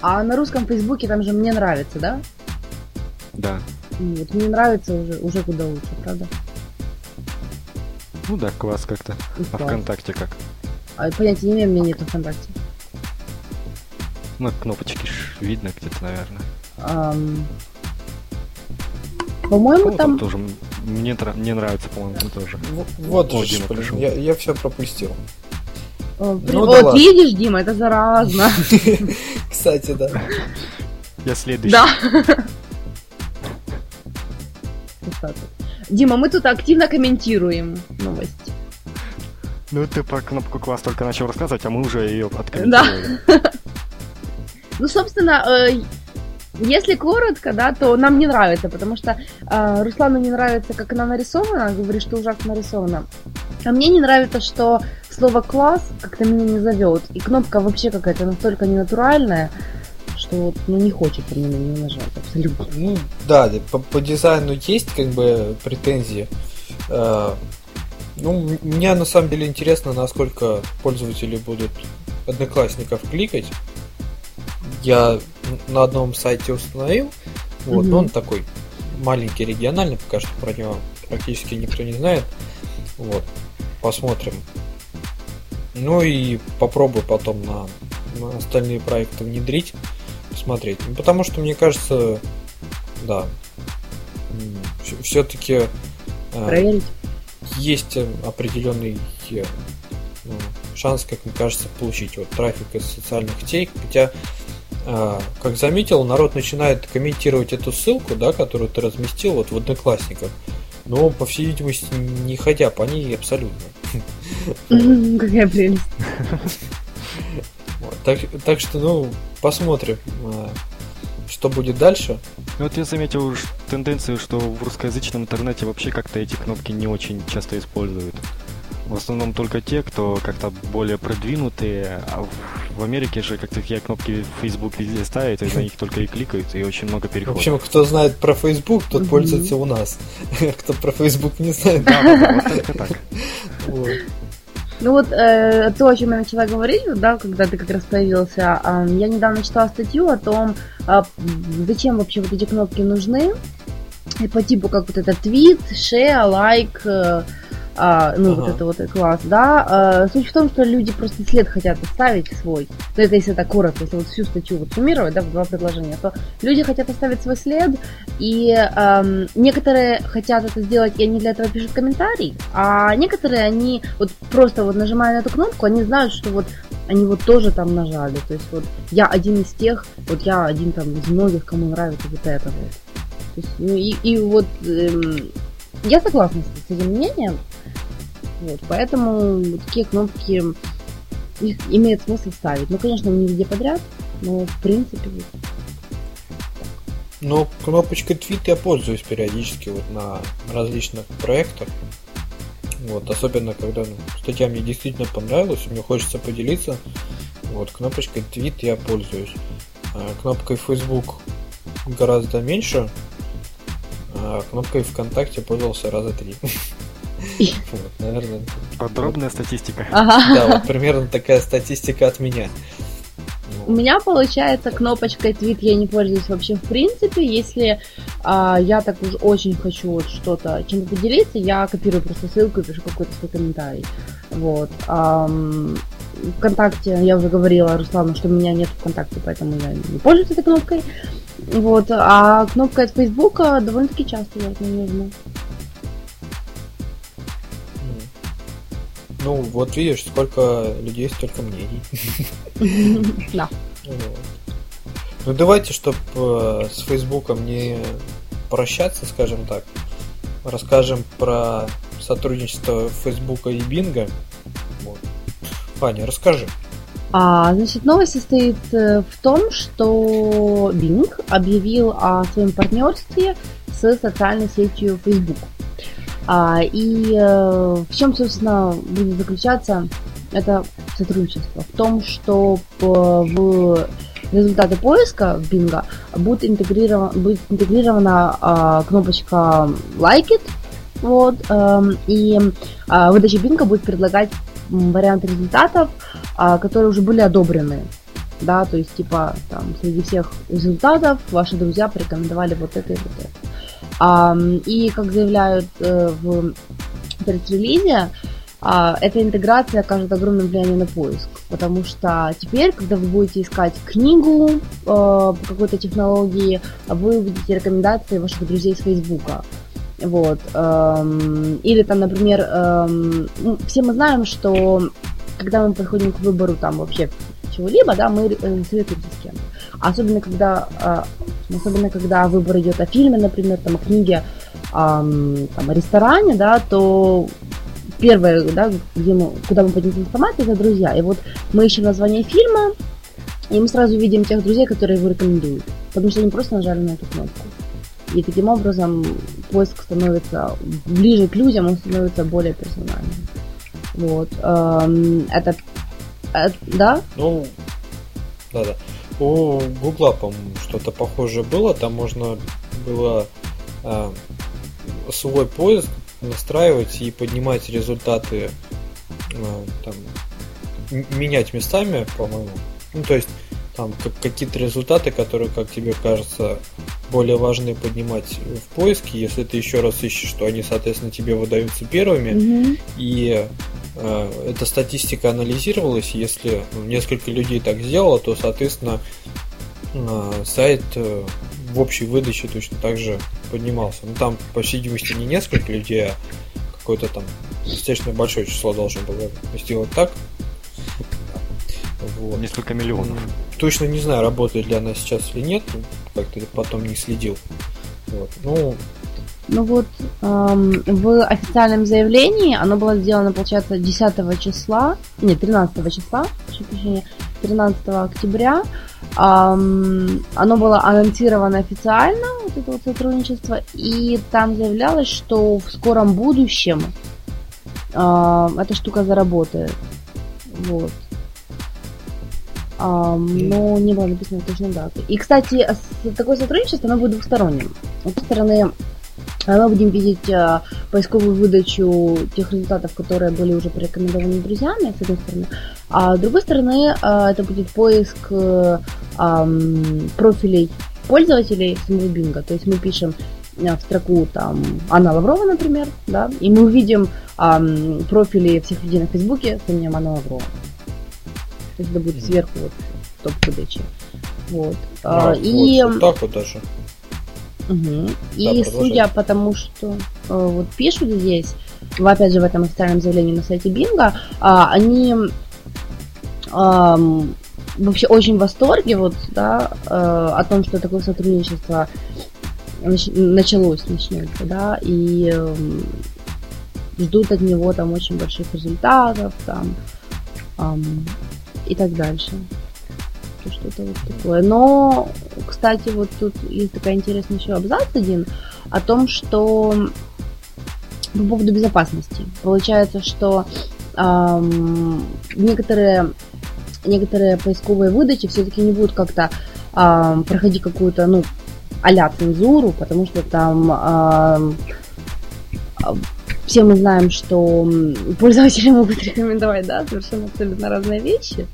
А на русском Фейсбуке там же мне нравится, да? Да. Вот мне нравится уже, уже куда лучше, правда? Ну да, класс как-то. А ВКонтакте как? А понятия не имею, у меня нету ВКонтакте. Ну, кнопочки ж видно где-то, наверное. Um, по-моему, ну, там... тоже мне, мне нравится, по-моему, тоже. Вот, О, Дима пришел. Я, я все пропустил. О, ну, вот да видишь, Дима, это заразно. Кстати, да. Я следующий. Да. Дима, мы тут активно комментируем новость. Ну, ты про кнопку класс только начал рассказывать, а мы уже ее откомментировали. Да. Ну, собственно, э, если коротко, да, то нам не нравится, потому что э, Руслану не нравится, как она нарисована, говорит, что ужасно нарисована. А мне не нравится, что слово класс как-то меня не зовет. И кнопка вообще какая-то настолько ненатуральная, что вот, ну, не хочется мне на нее нажать, абсолютно. Ну, да, по, по дизайну есть как бы претензии. Э, ну, мне на самом деле интересно, насколько пользователи будут одноклассников кликать. Я на одном сайте установил, вот, mm-hmm. он такой маленький, региональный, пока что про него практически никто не знает. Вот, посмотрим. Ну и попробую потом на, на остальные проекты внедрить, посмотреть. Ну, потому что мне кажется, да, все-таки э, есть определенный ну, шанс, как мне кажется, получить вот трафик из социальных сетей, хотя э, как заметил, народ начинает комментировать эту ссылку, да, которую ты разместил вот в Одноклассниках но, по всей видимости, не ходя по ней абсолютно. Какая прелесть. Так, так что, ну, посмотрим, а, что будет дальше. Ну, вот я заметил уж тенденцию, что в русскоязычном интернете вообще как-то эти кнопки не очень часто используют. В основном только те, кто как-то более продвинутые, а в Америке же как такие кнопки в Facebook везде ставят, и на них только и кликают, и очень много переходов. В общем, кто знает про Facebook, тот mm-hmm. пользуется у нас. Кто про Facebook не знает, да, вот только так. Ну вот э, то, о чем я начала говорить, да, когда ты как раз появился, э, я недавно читала статью о том, э, зачем вообще вот эти кнопки нужны, и по типу как вот этот твит, share, like, э, а, ну, ага. вот это вот класс, да. А, суть в том, что люди просто след хотят оставить свой. Ну, это если так коротко, если вот всю статью вот суммировать, да, в два предложения, то люди хотят оставить свой след, и эм, некоторые хотят это сделать, и они для этого пишут комментарий, а некоторые, они вот просто вот нажимая на эту кнопку, они знают, что вот они вот тоже там нажали. То есть вот я один из тех, вот я один там из многих, кому нравится вот это вот. То есть, ну, и, и вот эм, я согласна с этим мнением. Вот, поэтому такие кнопки их имеет смысл ставить. Ну, конечно, не везде подряд, но в принципе. Но кнопочкой твит я пользуюсь периодически вот на различных проектах. Вот, особенно когда ну, статья мне действительно понравилась, мне хочется поделиться. Вот, кнопочкой твит я пользуюсь. А кнопкой Facebook гораздо меньше. А кнопкой ВКонтакте пользовался раза три. Вот, наверное. Подробная статистика. Ага. Да, вот примерно такая статистика от меня. У меня получается кнопочкой твит я не пользуюсь вообще в принципе. Если а, я так уж очень хочу вот что-то чем-то поделиться, я копирую просто ссылку и пишу какой-то свой комментарий. Вот. А, ВКонтакте я уже говорила Руслану, что у меня нет ВКонтакте, поэтому я не пользуюсь этой кнопкой. Вот. А кнопка от Фейсбука довольно-таки часто я не нужна. Ну, вот видишь, сколько людей, столько мнений. Да. Ну, давайте, чтобы э, с Фейсбуком не прощаться, скажем так, расскажем про сотрудничество Фейсбука и Бинга. Вот. Аня, расскажи. А, значит, новость состоит э, в том, что Bing объявил о своем партнерстве с социальной сетью Facebook. А, и э, в чем, собственно, будет заключаться это сотрудничество? В том, что в результаты поиска в Bing будет интегрирована, будет интегрирована а, кнопочка Like It, вот, эм, и а, выдача Bing будет предлагать варианты результатов, а, которые уже были одобрены. Да, то есть, типа, там, среди всех результатов ваши друзья порекомендовали вот это и вот это. А, и, как заявляют э, в пресс-релизе, а, эта интеграция окажет огромное влияние на поиск, потому что теперь, когда вы будете искать книгу э, по какой-то технологии, вы увидите рекомендации ваших друзей с Фейсбука. Вот. Эм, или там, например, эм, ну, все мы знаем, что когда мы подходим к выбору там вообще чего-либо, да, мы э, советуемся с кем-то. Особенно когда, э, особенно когда выбор идет о фильме, например, там, о книге, э, там, о ресторане, да, то первое, да, где мы, куда мы поднимем информацию, это друзья. И вот мы ищем название фильма, и мы сразу видим тех друзей, которые его рекомендуют. Потому что они просто нажали на эту кнопку. И таким образом поиск становится ближе к людям, он становится более персональным. Вот. Эм, это, это... Да? Ну, да-да. у Гугла, по-моему, что-то похожее было. Там можно было э, свой поиск настраивать и поднимать результаты, э, там, менять местами, по-моему. Ну, то есть там какие-то результаты, которые, как тебе кажется, более важны поднимать в поиске, если ты еще раз ищешь, что они, соответственно, тебе выдаются первыми. Мгм. И э, эта статистика анализировалась, если несколько людей так сделало, то, соответственно, э, сайт э, в общей выдаче точно так же поднимался. Ну, там, по всей видимости, не несколько людей, а какое-то там достаточно большое число должно было сделать так. Вот. Несколько миллионов. Точно не знаю, работает ли она сейчас или нет, как-то потом не следил. Вот. Ну, Ну вот, эм, в официальном заявлении оно было сделано, получается, 10 числа, нет, 13 числа, прошу прощения, 13 октября. Эм, оно было анонсировано официально, вот это вот сотрудничество, и там заявлялось, что в скором будущем эм, эта штука заработает. Вот. Но не было написано точно даты. И, кстати, такое сотрудничество, оно будет двухсторонним. С одной стороны, а мы будем видеть а, поисковую выдачу тех результатов, которые были уже порекомендованы друзьями, с одной стороны. А с другой стороны, а, это будет поиск э, профилей пользователей самого Бинга. То есть мы пишем в строку там Анна Лаврова, например, да, и мы увидим ам, профили всех людей на Фейсбуке с именем Анна Лаврова. То есть это будет сверху вот топ выдачи. Вот. А, а, и вот, вот так вот даже. Да, И продолжай. судя по тому, что э, вот пишут здесь, в- опять же в этом официальном заявлении на сайте Бинга, а, они ам, вообще очень в восторге вот, да, э, о том, что такое сотрудничество нач- началось, начнется, да, и эм, ждут от него там очень больших результатов, там, ам, и так дальше. То Что-то вот такое. Но, кстати, вот тут есть такая интересная еще абзац один о том, что по поводу безопасности. Получается, что ам, некоторые, некоторые поисковые выдачи все-таки не будут как-то ам, проходить какую-то, ну, а цензуру, потому что там ам, а, все мы знаем, что пользователи могут рекомендовать, да, совершенно абсолютно разные вещи,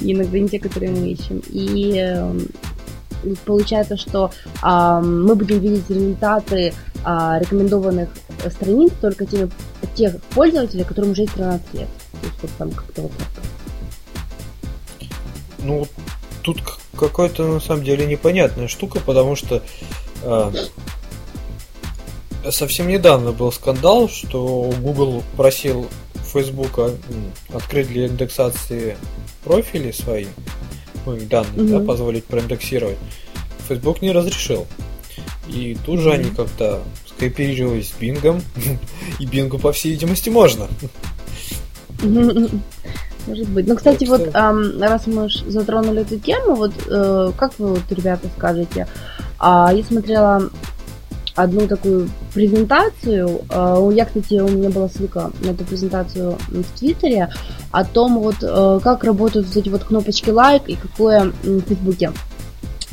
иногда не те, которые мы ищем. И эм, получается, что ам, мы будем видеть результаты а, рекомендованных э, страниц только теми, тех пользователей, которым уже есть 13 лет. То есть вот там как-то вот так. Ну, тут какая-то на самом деле непонятная штука, потому что э, совсем недавно был скандал, что Google просил Фейсбука м, открыть для индексации профили свои, ну, их данные, да, Мгм. позволить проиндексировать. Facebook не разрешил. И тут же они как-то скооперировались с Бингом, и Бингу, по всей видимости, можно. Может быть. Ну, кстати, вот ам, раз мы уж затронули эту тему, вот э, как вы, вот, ребята, скажете? А, я смотрела одну такую презентацию. э, я, кстати, у меня была ссылка на эту презентацию в Твиттере о том, вот э, как работают вот эти вот кнопочки лайк и какое в Фейсбуке.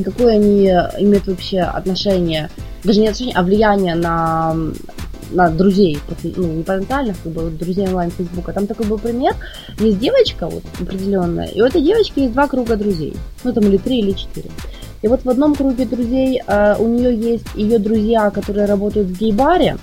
Какое они имеют вообще отношение, даже не отношение, а влияние на, на друзей, ну, не потенциальных, как бы, друзей онлайн Фейсбука. Там такой был пример, есть девочка вот определенная, и у этой девочки есть два круга друзей. Ну, там или три, или четыре. И вот в одном круге друзей э, у нее есть ее друзья, которые работают в гей-баре,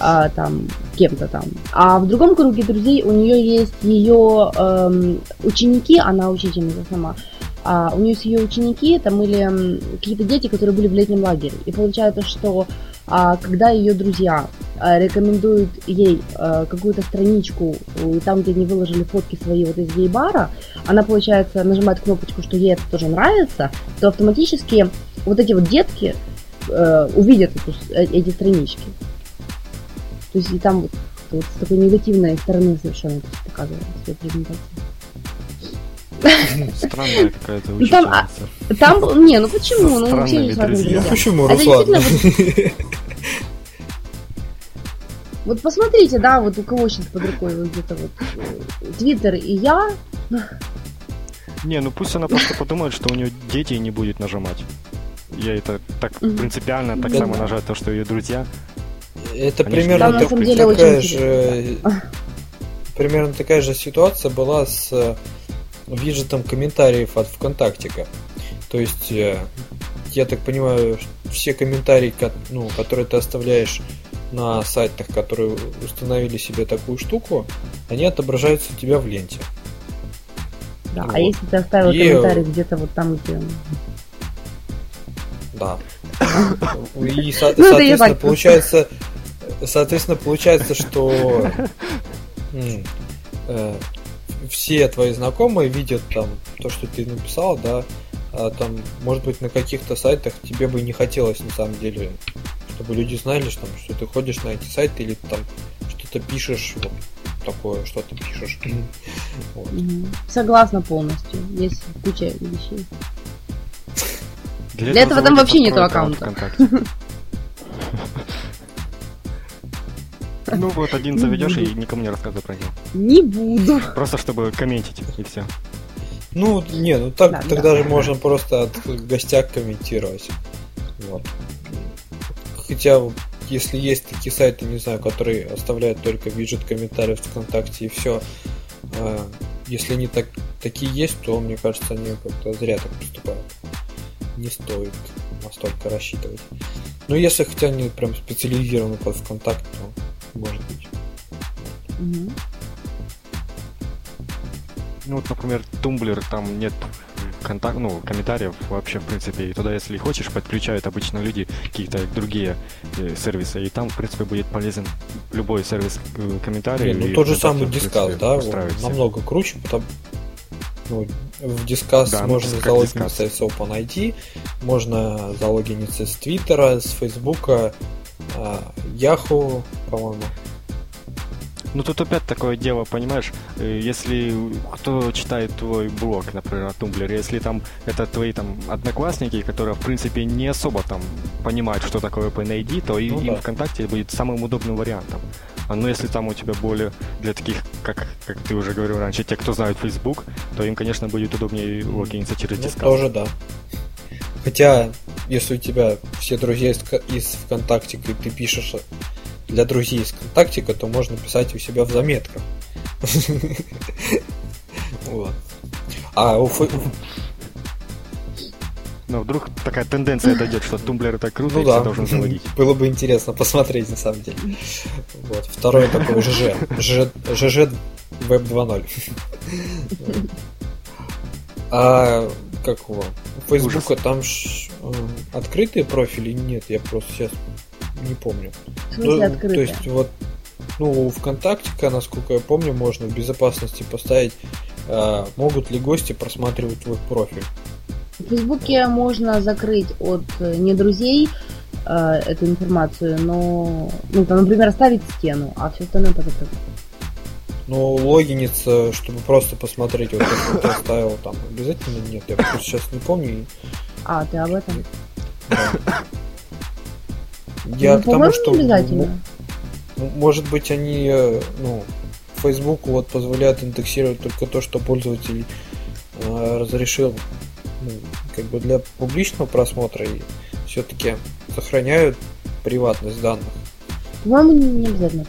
а, там, кем-то там. А в другом круге друзей у нее есть ее эм, ученики, она учительница сама, а у нее есть ее ученики, там, или какие-то дети, которые были в летнем лагере. И получается, что когда ее друзья а, рекомендуют ей а, какую-то страничку, э, там, где они выложили фотки свои вот из гей-бара, она, получается, нажимает кнопочку, что ей это тоже нравится, то автоматически вот эти вот детки э, увидят эту э, эти странички. То есть и там вот, вот с такой негативной стороны совершенно показывается в своей презентации. Странная какая-то Ну, там, а, учительница. Там, не, ну почему? Ну, разные друзьями. друзья. Почему, Это Руслан? Вот посмотрите, да, вот у кого сейчас под рукой вот где-то вот э, Твиттер и я. Не, ну пусть она просто подумает, что у нее дети и не будет нажимать. Я это так принципиально так само нажать то, что ее друзья. Это примерно так, такая же примерно такая же ситуация была с э, виджетом комментариев от ВКонтактика. То есть, э, я так понимаю, все комментарии, ну, которые ты оставляешь на сайтах, которые установили себе такую штуку, они отображаются у тебя в ленте. Да, а вот. а если ты оставил и... комментарий где-то вот там, где... Да. И, со- ну, соответственно, получается, соответственно, получается, что э, все твои знакомые видят там то, что ты написал, да, а там, может быть, на каких-то сайтах тебе бы не хотелось на самом деле, чтобы люди знали, что, что ты ходишь на эти сайты или там что-то пишешь, вот такое, что ты пишешь. вот. Согласна полностью. Есть куча вещей. Для, Для этого там вообще нету аккаунта. Ну вот один заведешь и никому не рассказывай про него. Не буду. Просто чтобы комментить и все. Ну, не, ну так да, тогда да. же можно просто от гостях комментировать. Вот. Хотя, если есть такие сайты, не знаю, которые оставляют только виджет комментариев ВКонтакте и все, а, если они так, такие есть, то, мне кажется, они как-то зря так поступают. Не стоит настолько рассчитывать. Но если хотя они прям специализированы под ВКонтакт, то может быть. Угу. Ну вот, например, Тумблер, там нет контакт, ну, комментариев вообще, в принципе, и туда, если хочешь, подключают обычно люди какие-то другие э, сервисы, и там, в принципе, будет полезен любой сервис э, комментарий. Ну, тот же самый Discuss, да, намного круче, потому ну, в Discuss да, можно залогиниться с OpenID, можно залогиниться с Твиттера, с Фейсбука, Яху, по-моему. Ну тут опять такое дело, понимаешь, э, если кто читает твой блог, например, на Тумблере, если там это твои там одноклассники, которые в принципе не особо там понимают, что такое OpenID, то ну, им да. ВКонтакте будет самым удобным вариантом. А ну если там у тебя более для таких, как, как ты уже говорил раньше, те, кто знают Facebook, то им, конечно, будет удобнее логиниться через ну, Тоже да. Хотя, если у тебя все друзья из, из ВКонтакте, и ты пишешь для друзей из ВКонтактика, то можно писать у себя в заметках. А у но вдруг такая тенденция дойдет, что тумблер это круто, ну, и да. должен заводить. Было бы интересно посмотреть, на самом деле. Вот. Второй такой ЖЖ. ЖЖ Web 2.0. А как его? У Фейсбука там э, открытые профили нет, я просто сейчас не помню. В смысле то, то есть вот ну, ВКонтакте, насколько я помню, можно в безопасности поставить, э, могут ли гости просматривать твой профиль. В Фейсбуке можно закрыть от э, не друзей э, эту информацию, но, ну, там, например, оставить стену, а все остальное позакрыть. Ну, логиниться, чтобы просто посмотреть, вот как ты оставил там, обязательно нет. Я просто сейчас не помню. А, ты об этом? Да. Я ну, к тому, что... обязательно. Может быть, они, э, ну, Facebook вот позволяет индексировать только то, что пользователь э, разрешил ну, как бы для публичного просмотра и все-таки сохраняют приватность данных. По-моему, не обязательно.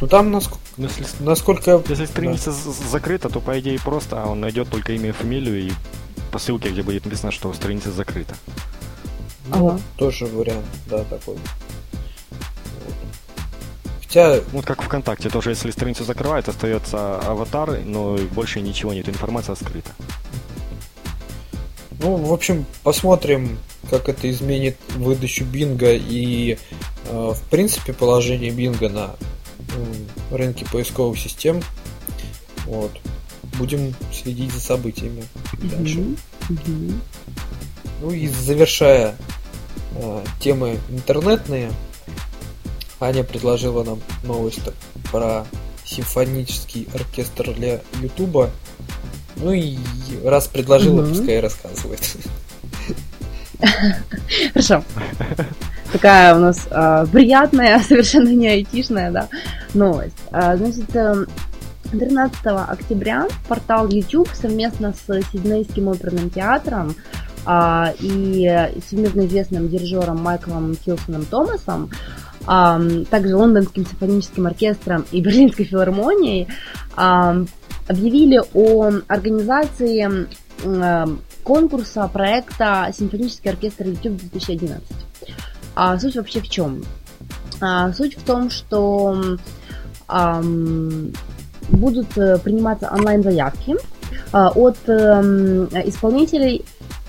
Ну там насколько, ну, если, насколько... Если страница да. закрыта, то по идее просто он найдет только имя и фамилию и по ссылке, где будет написано, что страница закрыта. Ну, ага. тоже вариант, да, такой. Хотя... Вот как ВКонтакте, тоже если страницу закрывает, остается аватар, но больше ничего нет, информация скрыта. Ну, в общем, посмотрим, как это изменит выдачу бинга и, э, в принципе, положение бинга на э, рынке поисковых систем. Вот. Будем следить за событиями дальше. Ну и завершая э, темы интернетные, Аня предложила нам новость про симфонический оркестр для Ютуба. Ну и раз предложила, пускай рассказывает. Хорошо. Такая у нас э, приятная, совершенно не айтишная, да, новость. А, значит, э, 13 октября портал YouTube совместно с Сиднейским оперным театром а, и всемирно известным дирижером Майклом Килсоном Томасом, а, также Лондонским симфоническим оркестром и Берлинской филармонией а, объявили о организации а, конкурса проекта «Симфонический оркестр YouTube 2011». А суть вообще в чем? А, суть в том, что а, будут э, приниматься онлайн-заявки а, от а, исполнителей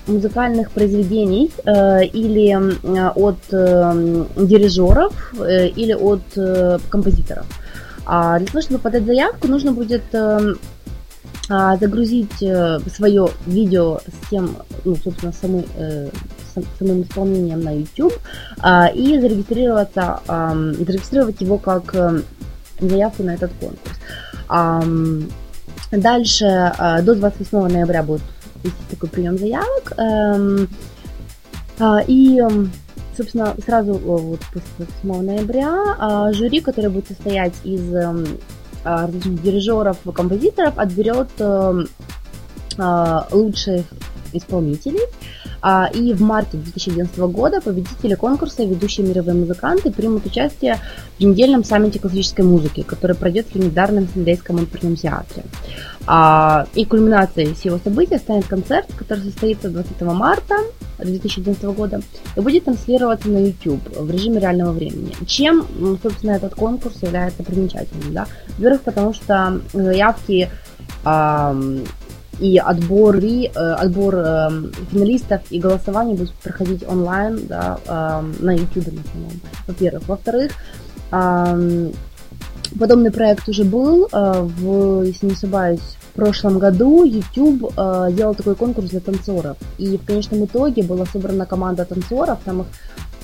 музыкальных произведений э, или э, от э, дирижеров э, или от э, композиторов. А для того, чтобы подать заявку, нужно будет э, э, загрузить э, свое видео с тем, ну, собственно, самой, э, самым исполнением на YouTube э, и зарегистрироваться, э, зарегистрировать его как э, заявку на этот конкурс. Э, дальше э, до 28 ноября будет такой прием заявок. Эм, э, и собственно, сразу вот после 8 ноября а, жюри, которое будет состоять из эм, а, различных дирижеров, композиторов, отберет эм, а, лучших исполнителей. И в марте 2011 года победители конкурса ведущие мировые музыканты примут участие в недельном саммите классической музыки, который пройдет в легендарном Сендейском оперном театре. И кульминацией всего события станет концерт, который состоится 20 марта 2011 года и будет транслироваться на YouTube в режиме реального времени. Чем, собственно, этот конкурс является примечательным? Да? Во-первых, потому что заявки и отбор, и, э, отбор э, финалистов и голосование будет проходить онлайн да, э, на YouTube на самом. Во-первых. Во-вторых, э, подобный проект уже был, э, в, если не ошибаюсь, прошлом году YouTube э, делал такой конкурс для танцоров. И в конечном итоге была собрана команда танцоров, там их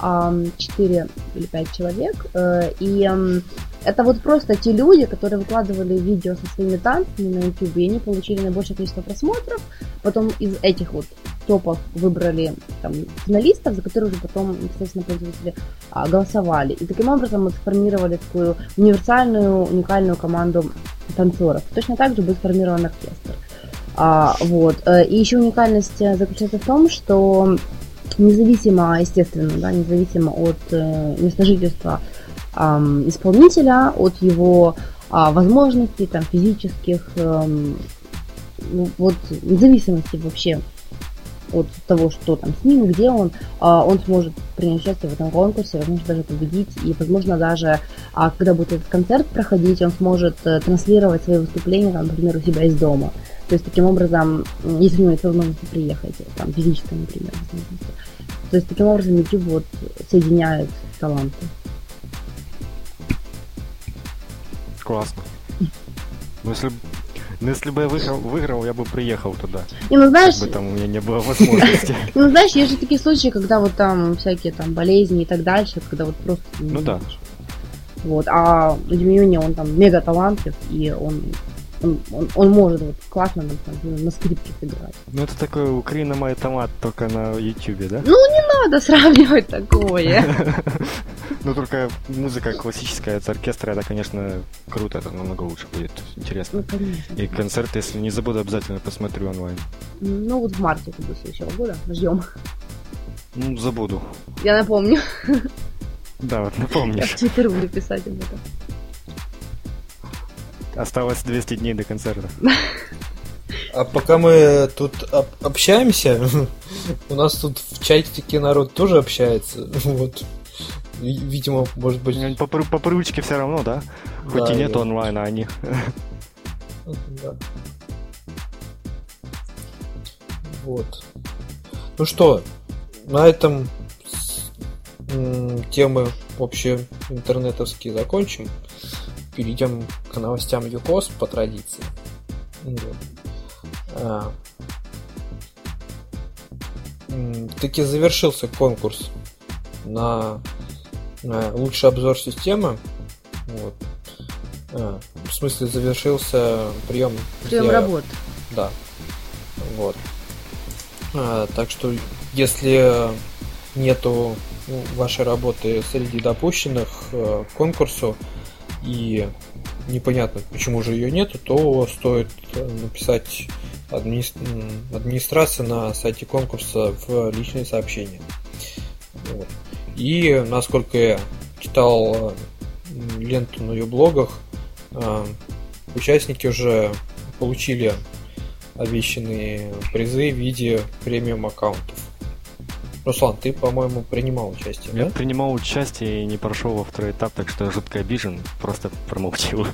э, 4 или 5 человек. Э, и это вот просто те люди, которые выкладывали видео со своими танцами на YouTube, и они получили наибольшее количество просмотров. Потом из этих вот топов выбрали там, финалистов, за которые уже потом, естественно, пользователи а, голосовали. И таким образом мы сформировали такую универсальную, уникальную команду танцоров. Точно так же будет сформирован оркестр. А, вот. Э, и еще уникальность э, заключается в том, что независимо, естественно, да, независимо от э, места жительства исполнителя, от его э, возможностей там, физических, ну, вот независимости вообще от того, что там с ним, где он, а, он сможет принять участие в этом конкурсе, возможно, даже победить, и, возможно, даже, а, когда будет этот концерт проходить, он сможет э, транслировать свои выступления, там, например, у себя из дома. То есть, таким образом, если у него есть возможность приехать, там, физически, например, То есть, таким образом, YouTube вот соединяет таланты. Классно. Ну, если ну, если бы я выиграл, выиграл, я бы приехал туда. И ну знаешь... Как бы там у меня не было возможности. Ну знаешь, есть же такие случаи, когда вот там всякие там болезни и так дальше, когда вот просто... Ну да. Вот, а Демиони, он там мега талантлив, и он он, он, он может вот классно там, на скрипке сыграть. Ну это такой Украина мой томат только на Ютубе, да? Ну не надо сравнивать такое. Ну только музыка классическая с оркестра, это, конечно, круто, это намного лучше будет, интересно. Ну, конечно. И концерт, если не забуду, обязательно посмотрю онлайн. Ну вот в марте это будет следующего года, ждем. Ну, забуду. Я напомню. Да, вот напомнишь. Я в Твиттер буду писать об этом. Осталось 200 дней до концерта. А пока мы тут общаемся, у нас тут в чатике народ тоже общается. Вот. Видимо, может быть... По, по привычке все равно, да? Хоть да, и нет я... онлайна, они... Да. Вот. Ну что, на этом темы общие интернетовские закончим перейдем к новостям ЮКОС по традиции. А, таки завершился конкурс на лучший обзор системы. Вот. А, в смысле завершился прием. Прием где... работ. Да. Вот. А, так что если нету вашей работы среди допущенных к конкурсу, и непонятно, почему же ее нету, то стоит написать админи... администрации на сайте конкурса в личные сообщения. Вот. И насколько я читал ленту на ее блогах, участники уже получили обещанные призы в виде премиум аккаунтов. Руслан, ты, по-моему, принимал участие, Я да? принимал участие и не прошел во второй этап, так что жутко обижен, просто промолчил.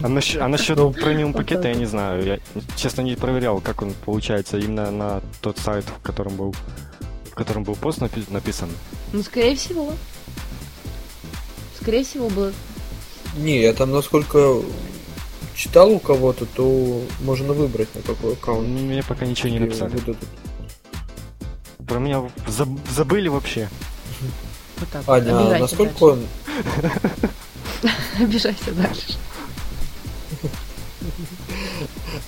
А насчет ну, премиум пакета я не знаю. Я, честно, не проверял, как он получается именно на тот сайт, в котором был в котором был пост написан. Ну, скорее всего. Скорее всего, был. Не, я там, насколько читал у кого-то, то можно выбрать на какой аккаунт. Мне пока ничего не написали. Выдадут. Про меня заб- забыли вообще. Вот так. Аня, а насколько дальше. он... Обижайся дальше.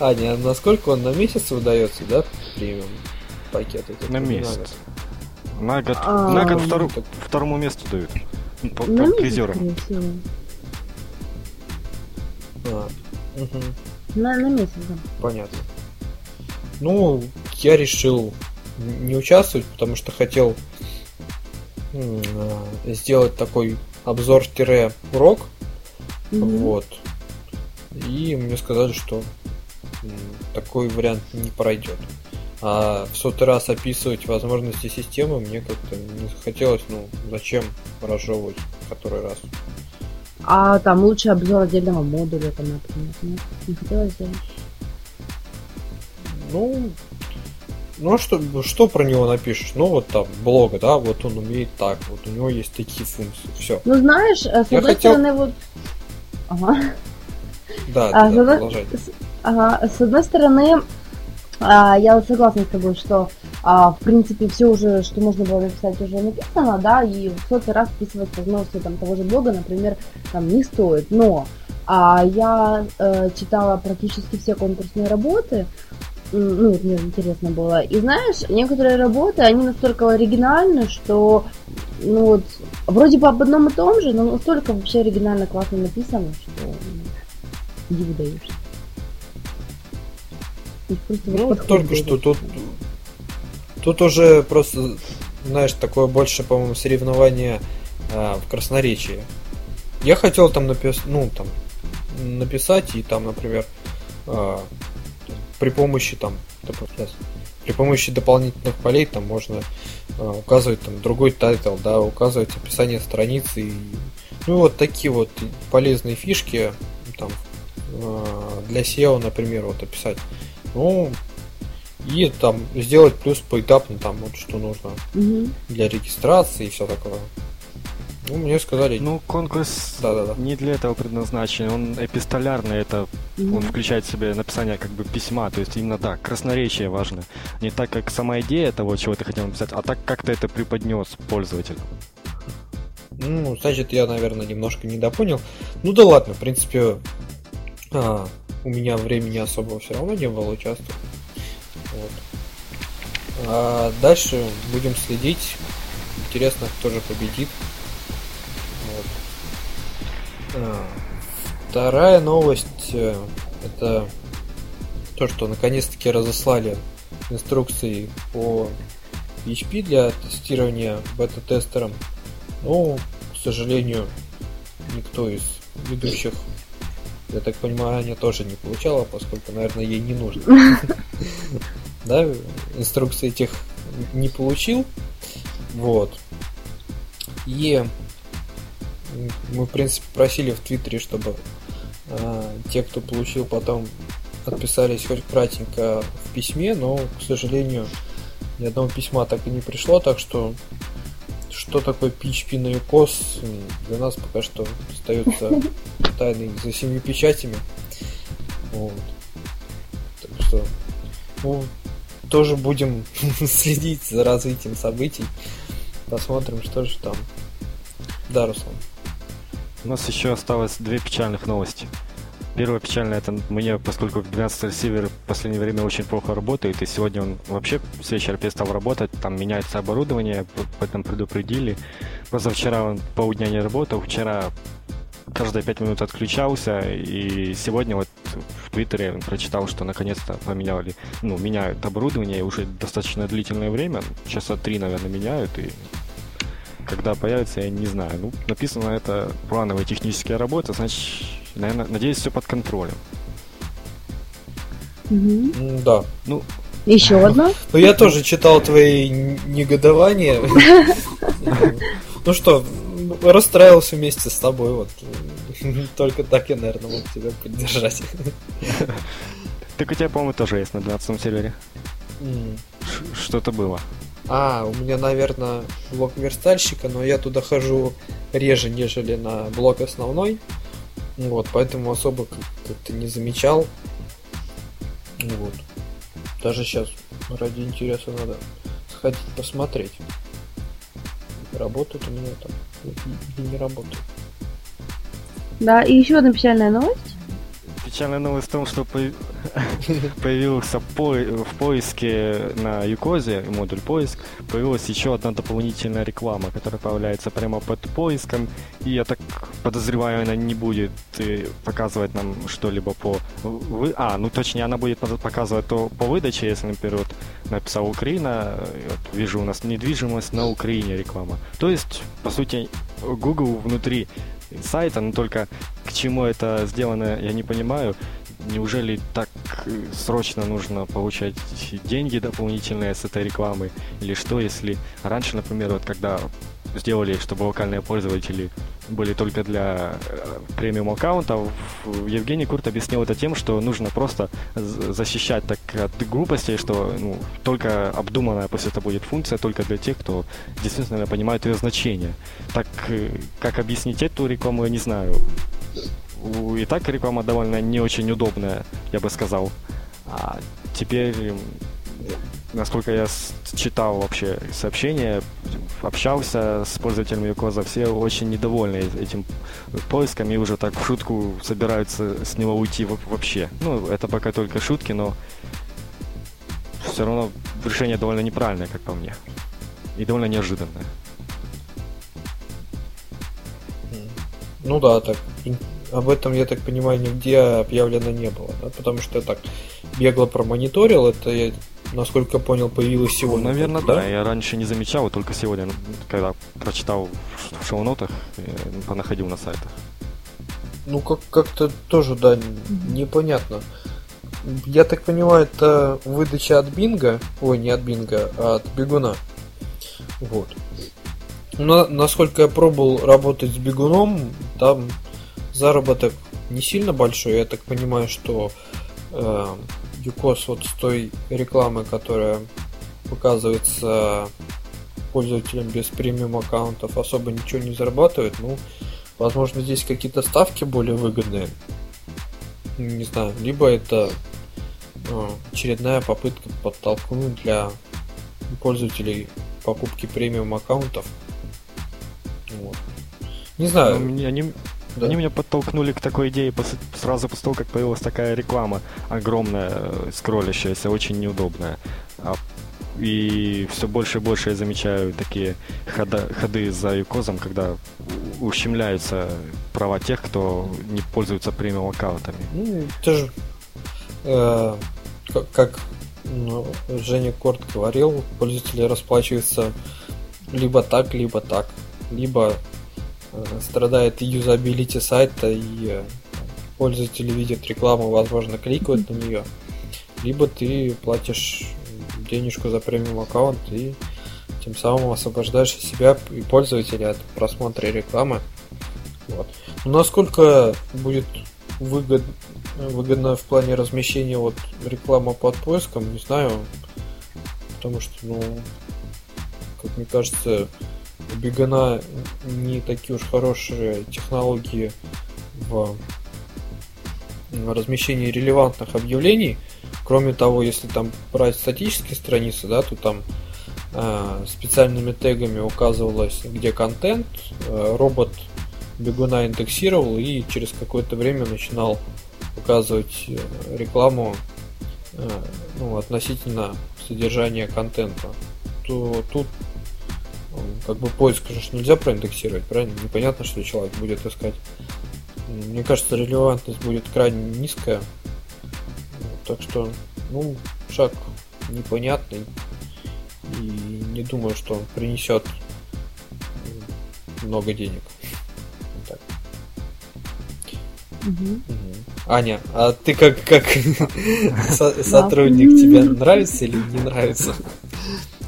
Аня, а насколько он на месяц выдается, да, премиум пакет? На месяц. На год, а, на год втору, второму месту дают. По, на по призерам. А, угу. на, на месяц, да. Понятно. Ну, я решил не участвовать, потому что хотел сделать такой обзор-урок. Mm-hmm. Вот. И мне сказали, что такой вариант не пройдет. А в сотый раз описывать возможности системы мне как-то не захотелось, ну, зачем разжевывать который раз. А там лучше обзор отдельного модуля, там, например, нет? Не хотелось сделать? Ну, ну а что, что про него напишешь? Ну вот там блога, да, вот он умеет так, вот у него есть такие функции, все. Ну знаешь, э, с одной хотел... стороны вот... Ага. Да, а, да, да, одной... с... Ага, с одной стороны, а, я согласна с тобой, что а, в принципе все уже, что можно было написать, уже написано, да, и в сотый раз вписывать возможности там того же блога, например, там не стоит. Но а, я э, читала практически все конкурсные работы, ну, вот мне интересно было. И знаешь, некоторые работы, они настолько оригинальны, что, ну вот, вроде бы об одном и том же, но настолько вообще оригинально классно написано, что ну, диву Ну, только что тут, тут уже просто, знаешь, такое больше, по-моему, соревнование а, в красноречии. Я хотел там написать, ну, там, написать и там, например, а, при помощи там при помощи дополнительных полей там можно э, указывать там другой title, да, указывать описание страницы и ну вот такие вот полезные фишки там э, для SEO, например, вот описать. Ну и там сделать плюс поэтапно там вот что нужно угу. для регистрации и все такое. Ну, мне сказали. Ну, конкурс да, да, да. не для этого предназначен. Он эпистолярный, это mm-hmm. он включает в себя написание как бы письма. То есть именно да, красноречие важно. Не так, как сама идея того, чего ты хотел написать, а так, как ты это преподнес пользователю. Ну, значит, я, наверное, немножко недопонял. Ну да ладно, в принципе, а, у меня времени особого все равно не было участвовать. Вот. А дальше будем следить. Интересно, кто же победит. А, вторая новость э, это то, что наконец-таки разослали инструкции по PHP для тестирования бета-тестером. Но, к сожалению, никто из ведущих, я так понимаю, Аня тоже не получала, поскольку, наверное, ей не нужно. Да, инструкции этих не получил. Вот. И мы, в принципе, просили в Твиттере, чтобы э, те, кто получил, потом отписались хоть кратенько в письме, но, к сожалению, ни одного письма так и не пришло, так что что такое PHP на UCOS для нас пока что остается тайной за семью печатями. Вот. Так что ну, тоже будем следить за развитием событий. Посмотрим, что же там. Да, Руслан. У нас еще осталось две печальных новости. Первая печальная это мне, поскольку 12 ресивер в последнее время очень плохо работает, и сегодня он вообще с вечера перестал работать, там меняется оборудование, об этом предупредили. Позавчера он полдня не работал, вчера каждые пять минут отключался, и сегодня вот в Твиттере прочитал, что наконец-то поменяли, ну, меняют оборудование, уже достаточно длительное время, часа три, наверное, меняют, и когда появится, я не знаю. Ну, написано это плановые технические работы, значит, наверное, надеюсь, все под контролем. Мгм. Да. Ну, Еще одна? Ну, я тоже читал твои негодования. Ну что, расстраивался вместе с тобой. Вот. Только так я, наверное, мог тебя поддержать. так у тебя, по-моему, тоже есть на 12 сервере. Что-то было. А, у меня, наверное, блок верстальщика, но я туда хожу реже, нежели на блок основной. Вот, поэтому особо как- как-то не замечал. Вот. Даже сейчас ради интереса надо сходить посмотреть. Работает у меня там или не работает. Да, и еще одна печальная новость. Печальная новость в том, что по- появился по- в поиске на Юкозе, модуль поиск, появилась еще одна дополнительная реклама, которая появляется прямо под поиском. И я так подозреваю, она не будет э, показывать нам что-либо по... Вы... А, ну точнее, она будет показывать то по выдаче, если, например, вот написал Украина, вот вижу у нас недвижимость на Украине реклама. То есть, по сути, Google внутри сайта, но только к чему это сделано, я не понимаю. Неужели так э, срочно нужно получать деньги дополнительные с этой рекламы? Или что, если раньше, например, вот когда сделали, чтобы локальные пользователи были только для э, премиум аккаунтов, Евгений Курт объяснил это тем, что нужно просто защищать так от глупостей, что ну, только обдуманная после этого будет функция только для тех, кто действительно понимает ее значение. Так э, как объяснить эту рекламу, я не знаю. И так реклама довольно не очень удобная, я бы сказал. А теперь, насколько я читал вообще сообщения, общался с пользователями Юкоза, все очень недовольны этим поиском и уже так в шутку собираются с него уйти во- вообще. Ну, это пока только шутки, но все равно решение довольно неправильное, как по мне. И довольно неожиданное. Ну да, так. Об этом, я так понимаю, нигде объявлено не было, да? Потому что я так бегло промониторил, это я, насколько понял, появилось сегодня. Наверное, только, да. Я раньше не замечал, только сегодня, когда прочитал в шоу-нотах, э, понаходил на сайтах. Ну, как- как-то тоже, да, непонятно. Я так понимаю, это выдача от Бинга, ой, не от Бинга, а от Бегуна. Вот. Но, насколько я пробовал работать с Бегуном, там заработок не сильно большой. Я так понимаю, что э, Юкос вот с той рекламы, которая показывается пользователям без премиум аккаунтов, особо ничего не зарабатывает. Ну, Возможно, здесь какие-то ставки более выгодные. Не знаю. Либо это э, очередная попытка подтолкнуть для пользователей покупки премиум аккаунтов. Вот. Не знаю. мне- они, да. они меня подтолкнули к такой идее сразу после того, как появилась такая реклама огромная, э, скроллящаяся, очень неудобная. А- и все больше и больше я замечаю такие хода- ходы за юкозом, когда ущемляются права тех, кто не пользуется премиум аккаунтами. Ну, это же э, как, как, ну, Женя Корт говорил, пользователи расплачиваются либо так, либо так. Либо страдает юзабилити сайта, и э, пользователи видят рекламу, возможно, кликают на нее. Либо ты платишь денежку за премиум аккаунт и тем самым освобождаешь себя и пользователя от просмотра рекламы. Вот. Но насколько будет выгод, выгодно в плане размещения вот реклама под поиском, не знаю. Потому что, ну, как мне кажется, у Бегана не такие уж хорошие технологии в размещении релевантных объявлений. Кроме того, если там брать статические страницы, да, то там э, специальными тегами указывалось, где контент, э, робот бегуна индексировал и через какое-то время начинал показывать э, рекламу э, ну, относительно содержания контента. То тут как бы поиск же ж нельзя проиндексировать, правильно? Непонятно, что человек будет искать Мне кажется, релевантность будет крайне низкая. Так что, ну, шаг непонятный. И не думаю, что он принесет много денег. Так. Угу. Аня, а ты как, как сотрудник тебе нравится или не нравится?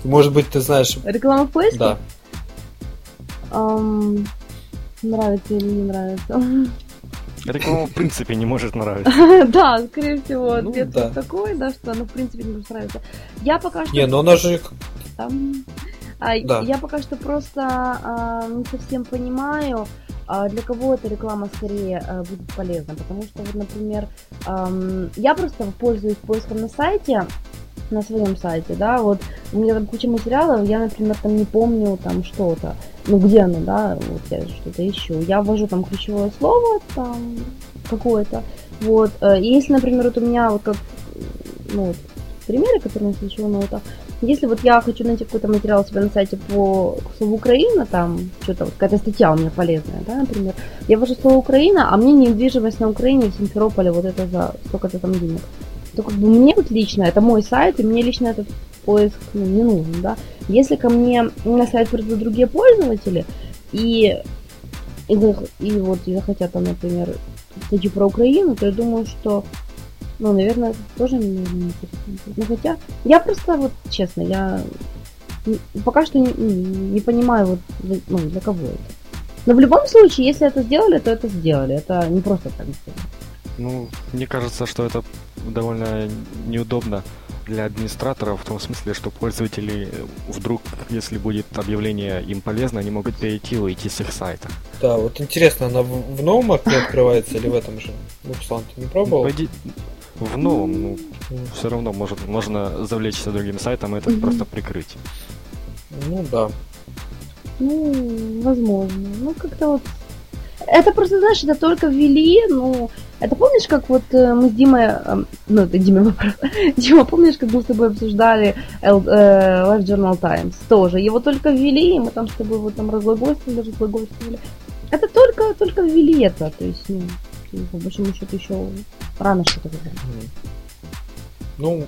Может быть, ты знаешь... Реклама в поиске? Да. Um, нравится или не нравится? Реклама в принципе не может нравиться. Да, скорее всего, Ну, ответ да. вот такой, да, что она в принципе не может нравиться. Я пока что... Не, ну она же... Там, а, Да. Я пока что просто а, не совсем понимаю, а, для кого эта реклама скорее а, будет полезна. Потому что, вот, например, я просто пользуюсь поиском на сайте, на своем сайте, да, вот у меня там куча материалов, я, например, там не помню там что-то, ну где оно, да, вот я что-то ищу, я ввожу там ключевое слово там какое-то, вот, э, и если, например, вот у меня вот как, ну, вот, примеры, которые я слышала ноутах, если вот я хочу найти какой-то материал у себя на сайте по слову Украина, там что-то вот какая-то статья у меня полезная, да, например, я ввожу слово Украина, а мне недвижимость на Украине в Симферополе вот это за столько-то там денег. То как бы мне вот лично, это мой сайт, и мне лично этот поиск ну, не нужен, да. Если ко мне на сайт придут другие пользователи, и, и, и вот и захотят например, статью про Украину, то я думаю, что ну, наверное, тоже не интересует. Ну, хотя, я просто, вот, честно, я пока что не, м, не понимаю, вот, для- ну, для кого это. Но в любом случае, если это сделали, то это сделали. Это не просто так сделали. Ну, мне кажется, что это довольно неудобно для администраторов в том смысле, что пользователи вдруг, если будет объявление им полезно, они могут перейти и уйти с их сайта. Да, вот интересно, она в, в новом окне открывается или в этом же? Ну, Руслан, ты не пробовал? Пойди- В новом, ну, все равно может, можно завлечься другим сайтом и это Мгм. просто прикрыть. Ну да. Ну, возможно. Ну, как-то вот... Это просто, знаешь, это только ввели, ну... Это помнишь, как вот э, мы с Димой... эм, ну, это Дима вопрос. Дима, помнишь, как мы с тобой обсуждали э, Life Journal Times? Тоже. Его только ввели, и мы там с тобой вот там разглагольствовали, разглагольствовали. Это только, только ввели это, то есть, ну, по большому счету, еще рано что-то говорить. Ну,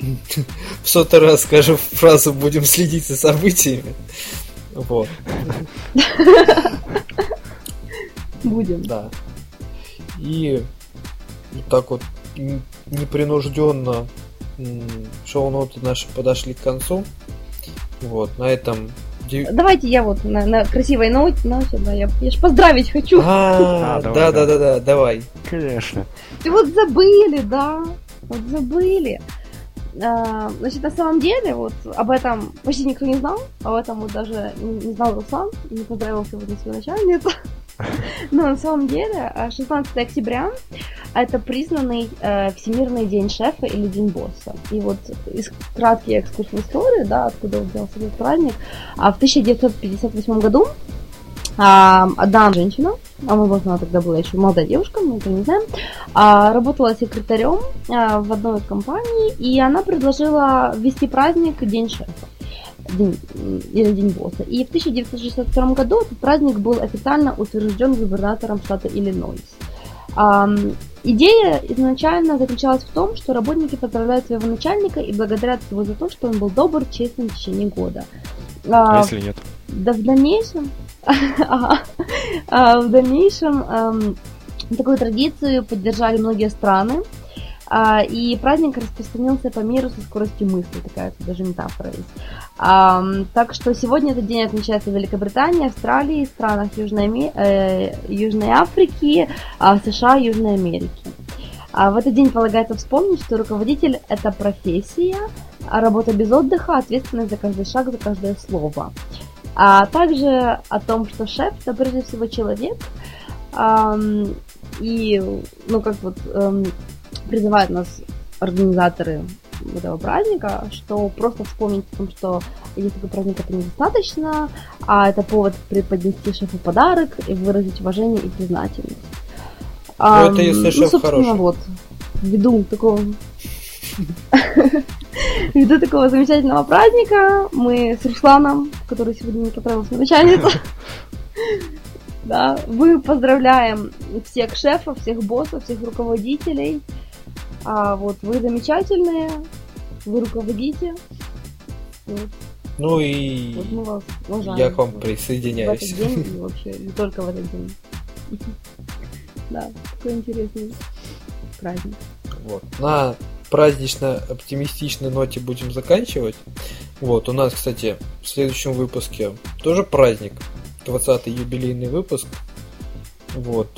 в сотый раз скажу фразу «будем следить за событиями». Вот, Будем. да. И вот так вот непринужденно шоу-ноты наши подошли к концу. Вот, на этом... Давайте я вот на, на красивой ноте, ноте, да, я, я ж поздравить хочу. А, А, давай, да, да, давай. да, да, давай. Конечно. Ты вот забыли, да, вот забыли. А, значит, на самом деле, вот об этом почти никто не знал, об этом вот даже не, не знал Руслан, и не поздравил сегодня свою начальницу. Но на самом деле, а, 16 октября это признанный э, Всемирный день шефа или день босса. И вот из, краткий экскурс в историю, да, откуда взялся этот праздник. А в 1958 году а, одна женщина, а возможно, она тогда была еще молодая девушка, мы это не знаем, а, работала секретарем а, в одной из компаний, и она предложила ввести праздник День шефа. День, или День босса. И в 1962 году этот праздник был официально утвержден губернатором штата Иллинойс. Идея изначально заключалась в том, что работники поздравляют своего начальника и благодарят его за то, что он был добр, честен в течение года. А А, если нет? да в дальнейшем. А, в дальнейшем такую традицию поддержали многие страны, и праздник распространился по миру со скоростью мысли, такая тут даже метафора есть. Ам, так что сегодня этот день отмечается в Великобритании, Австралии, странах Южной, э, Южной Африки, а, США, Южной Америки. А в этот день полагается вспомнить, что руководитель – это профессия, а работа без отдыха, ответственность за каждый шаг, за каждое слово. А также о том, что шеф это прежде всего человек, и, ну, как вот эм, призывают нас организаторы этого праздника, что просто вспомнить о том, что есть такой праздник, это недостаточно, а это повод преподнести шефу подарок и выразить уважение и признательность. Ну, это если шеф собственно, хороший. вот, ввиду такого Ввиду такого замечательного праздника мы с Русланом, который сегодня не поправился начальница, Да, мы поздравляем всех шефов, всех боссов, всех руководителей. А вот вы замечательные, вы руководите. Вот. Ну и вот мы вас уважаем. я к вам присоединяюсь. В этот день и вообще не только в этот день. Да, такой интересный праздник. Вот. На празднично-оптимистичной ноте будем заканчивать. Вот, у нас, кстати, в следующем выпуске тоже праздник. 20-й юбилейный выпуск. Вот.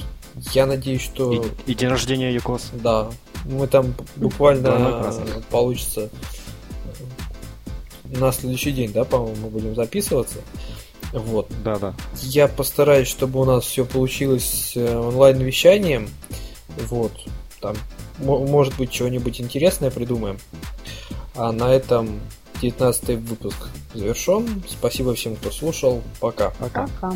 Я надеюсь, что... И, и день рождения Якос. Да. Мы там буквально получится на следующий день, да, по-моему, мы будем записываться. Вот. Да, да. Я постараюсь, чтобы у нас все получилось э, онлайн-вещанием. Вот. Там, может быть, чего-нибудь интересное придумаем. А на этом 19 выпуск завершен. Спасибо всем, кто слушал. Пока. Пока. Пока.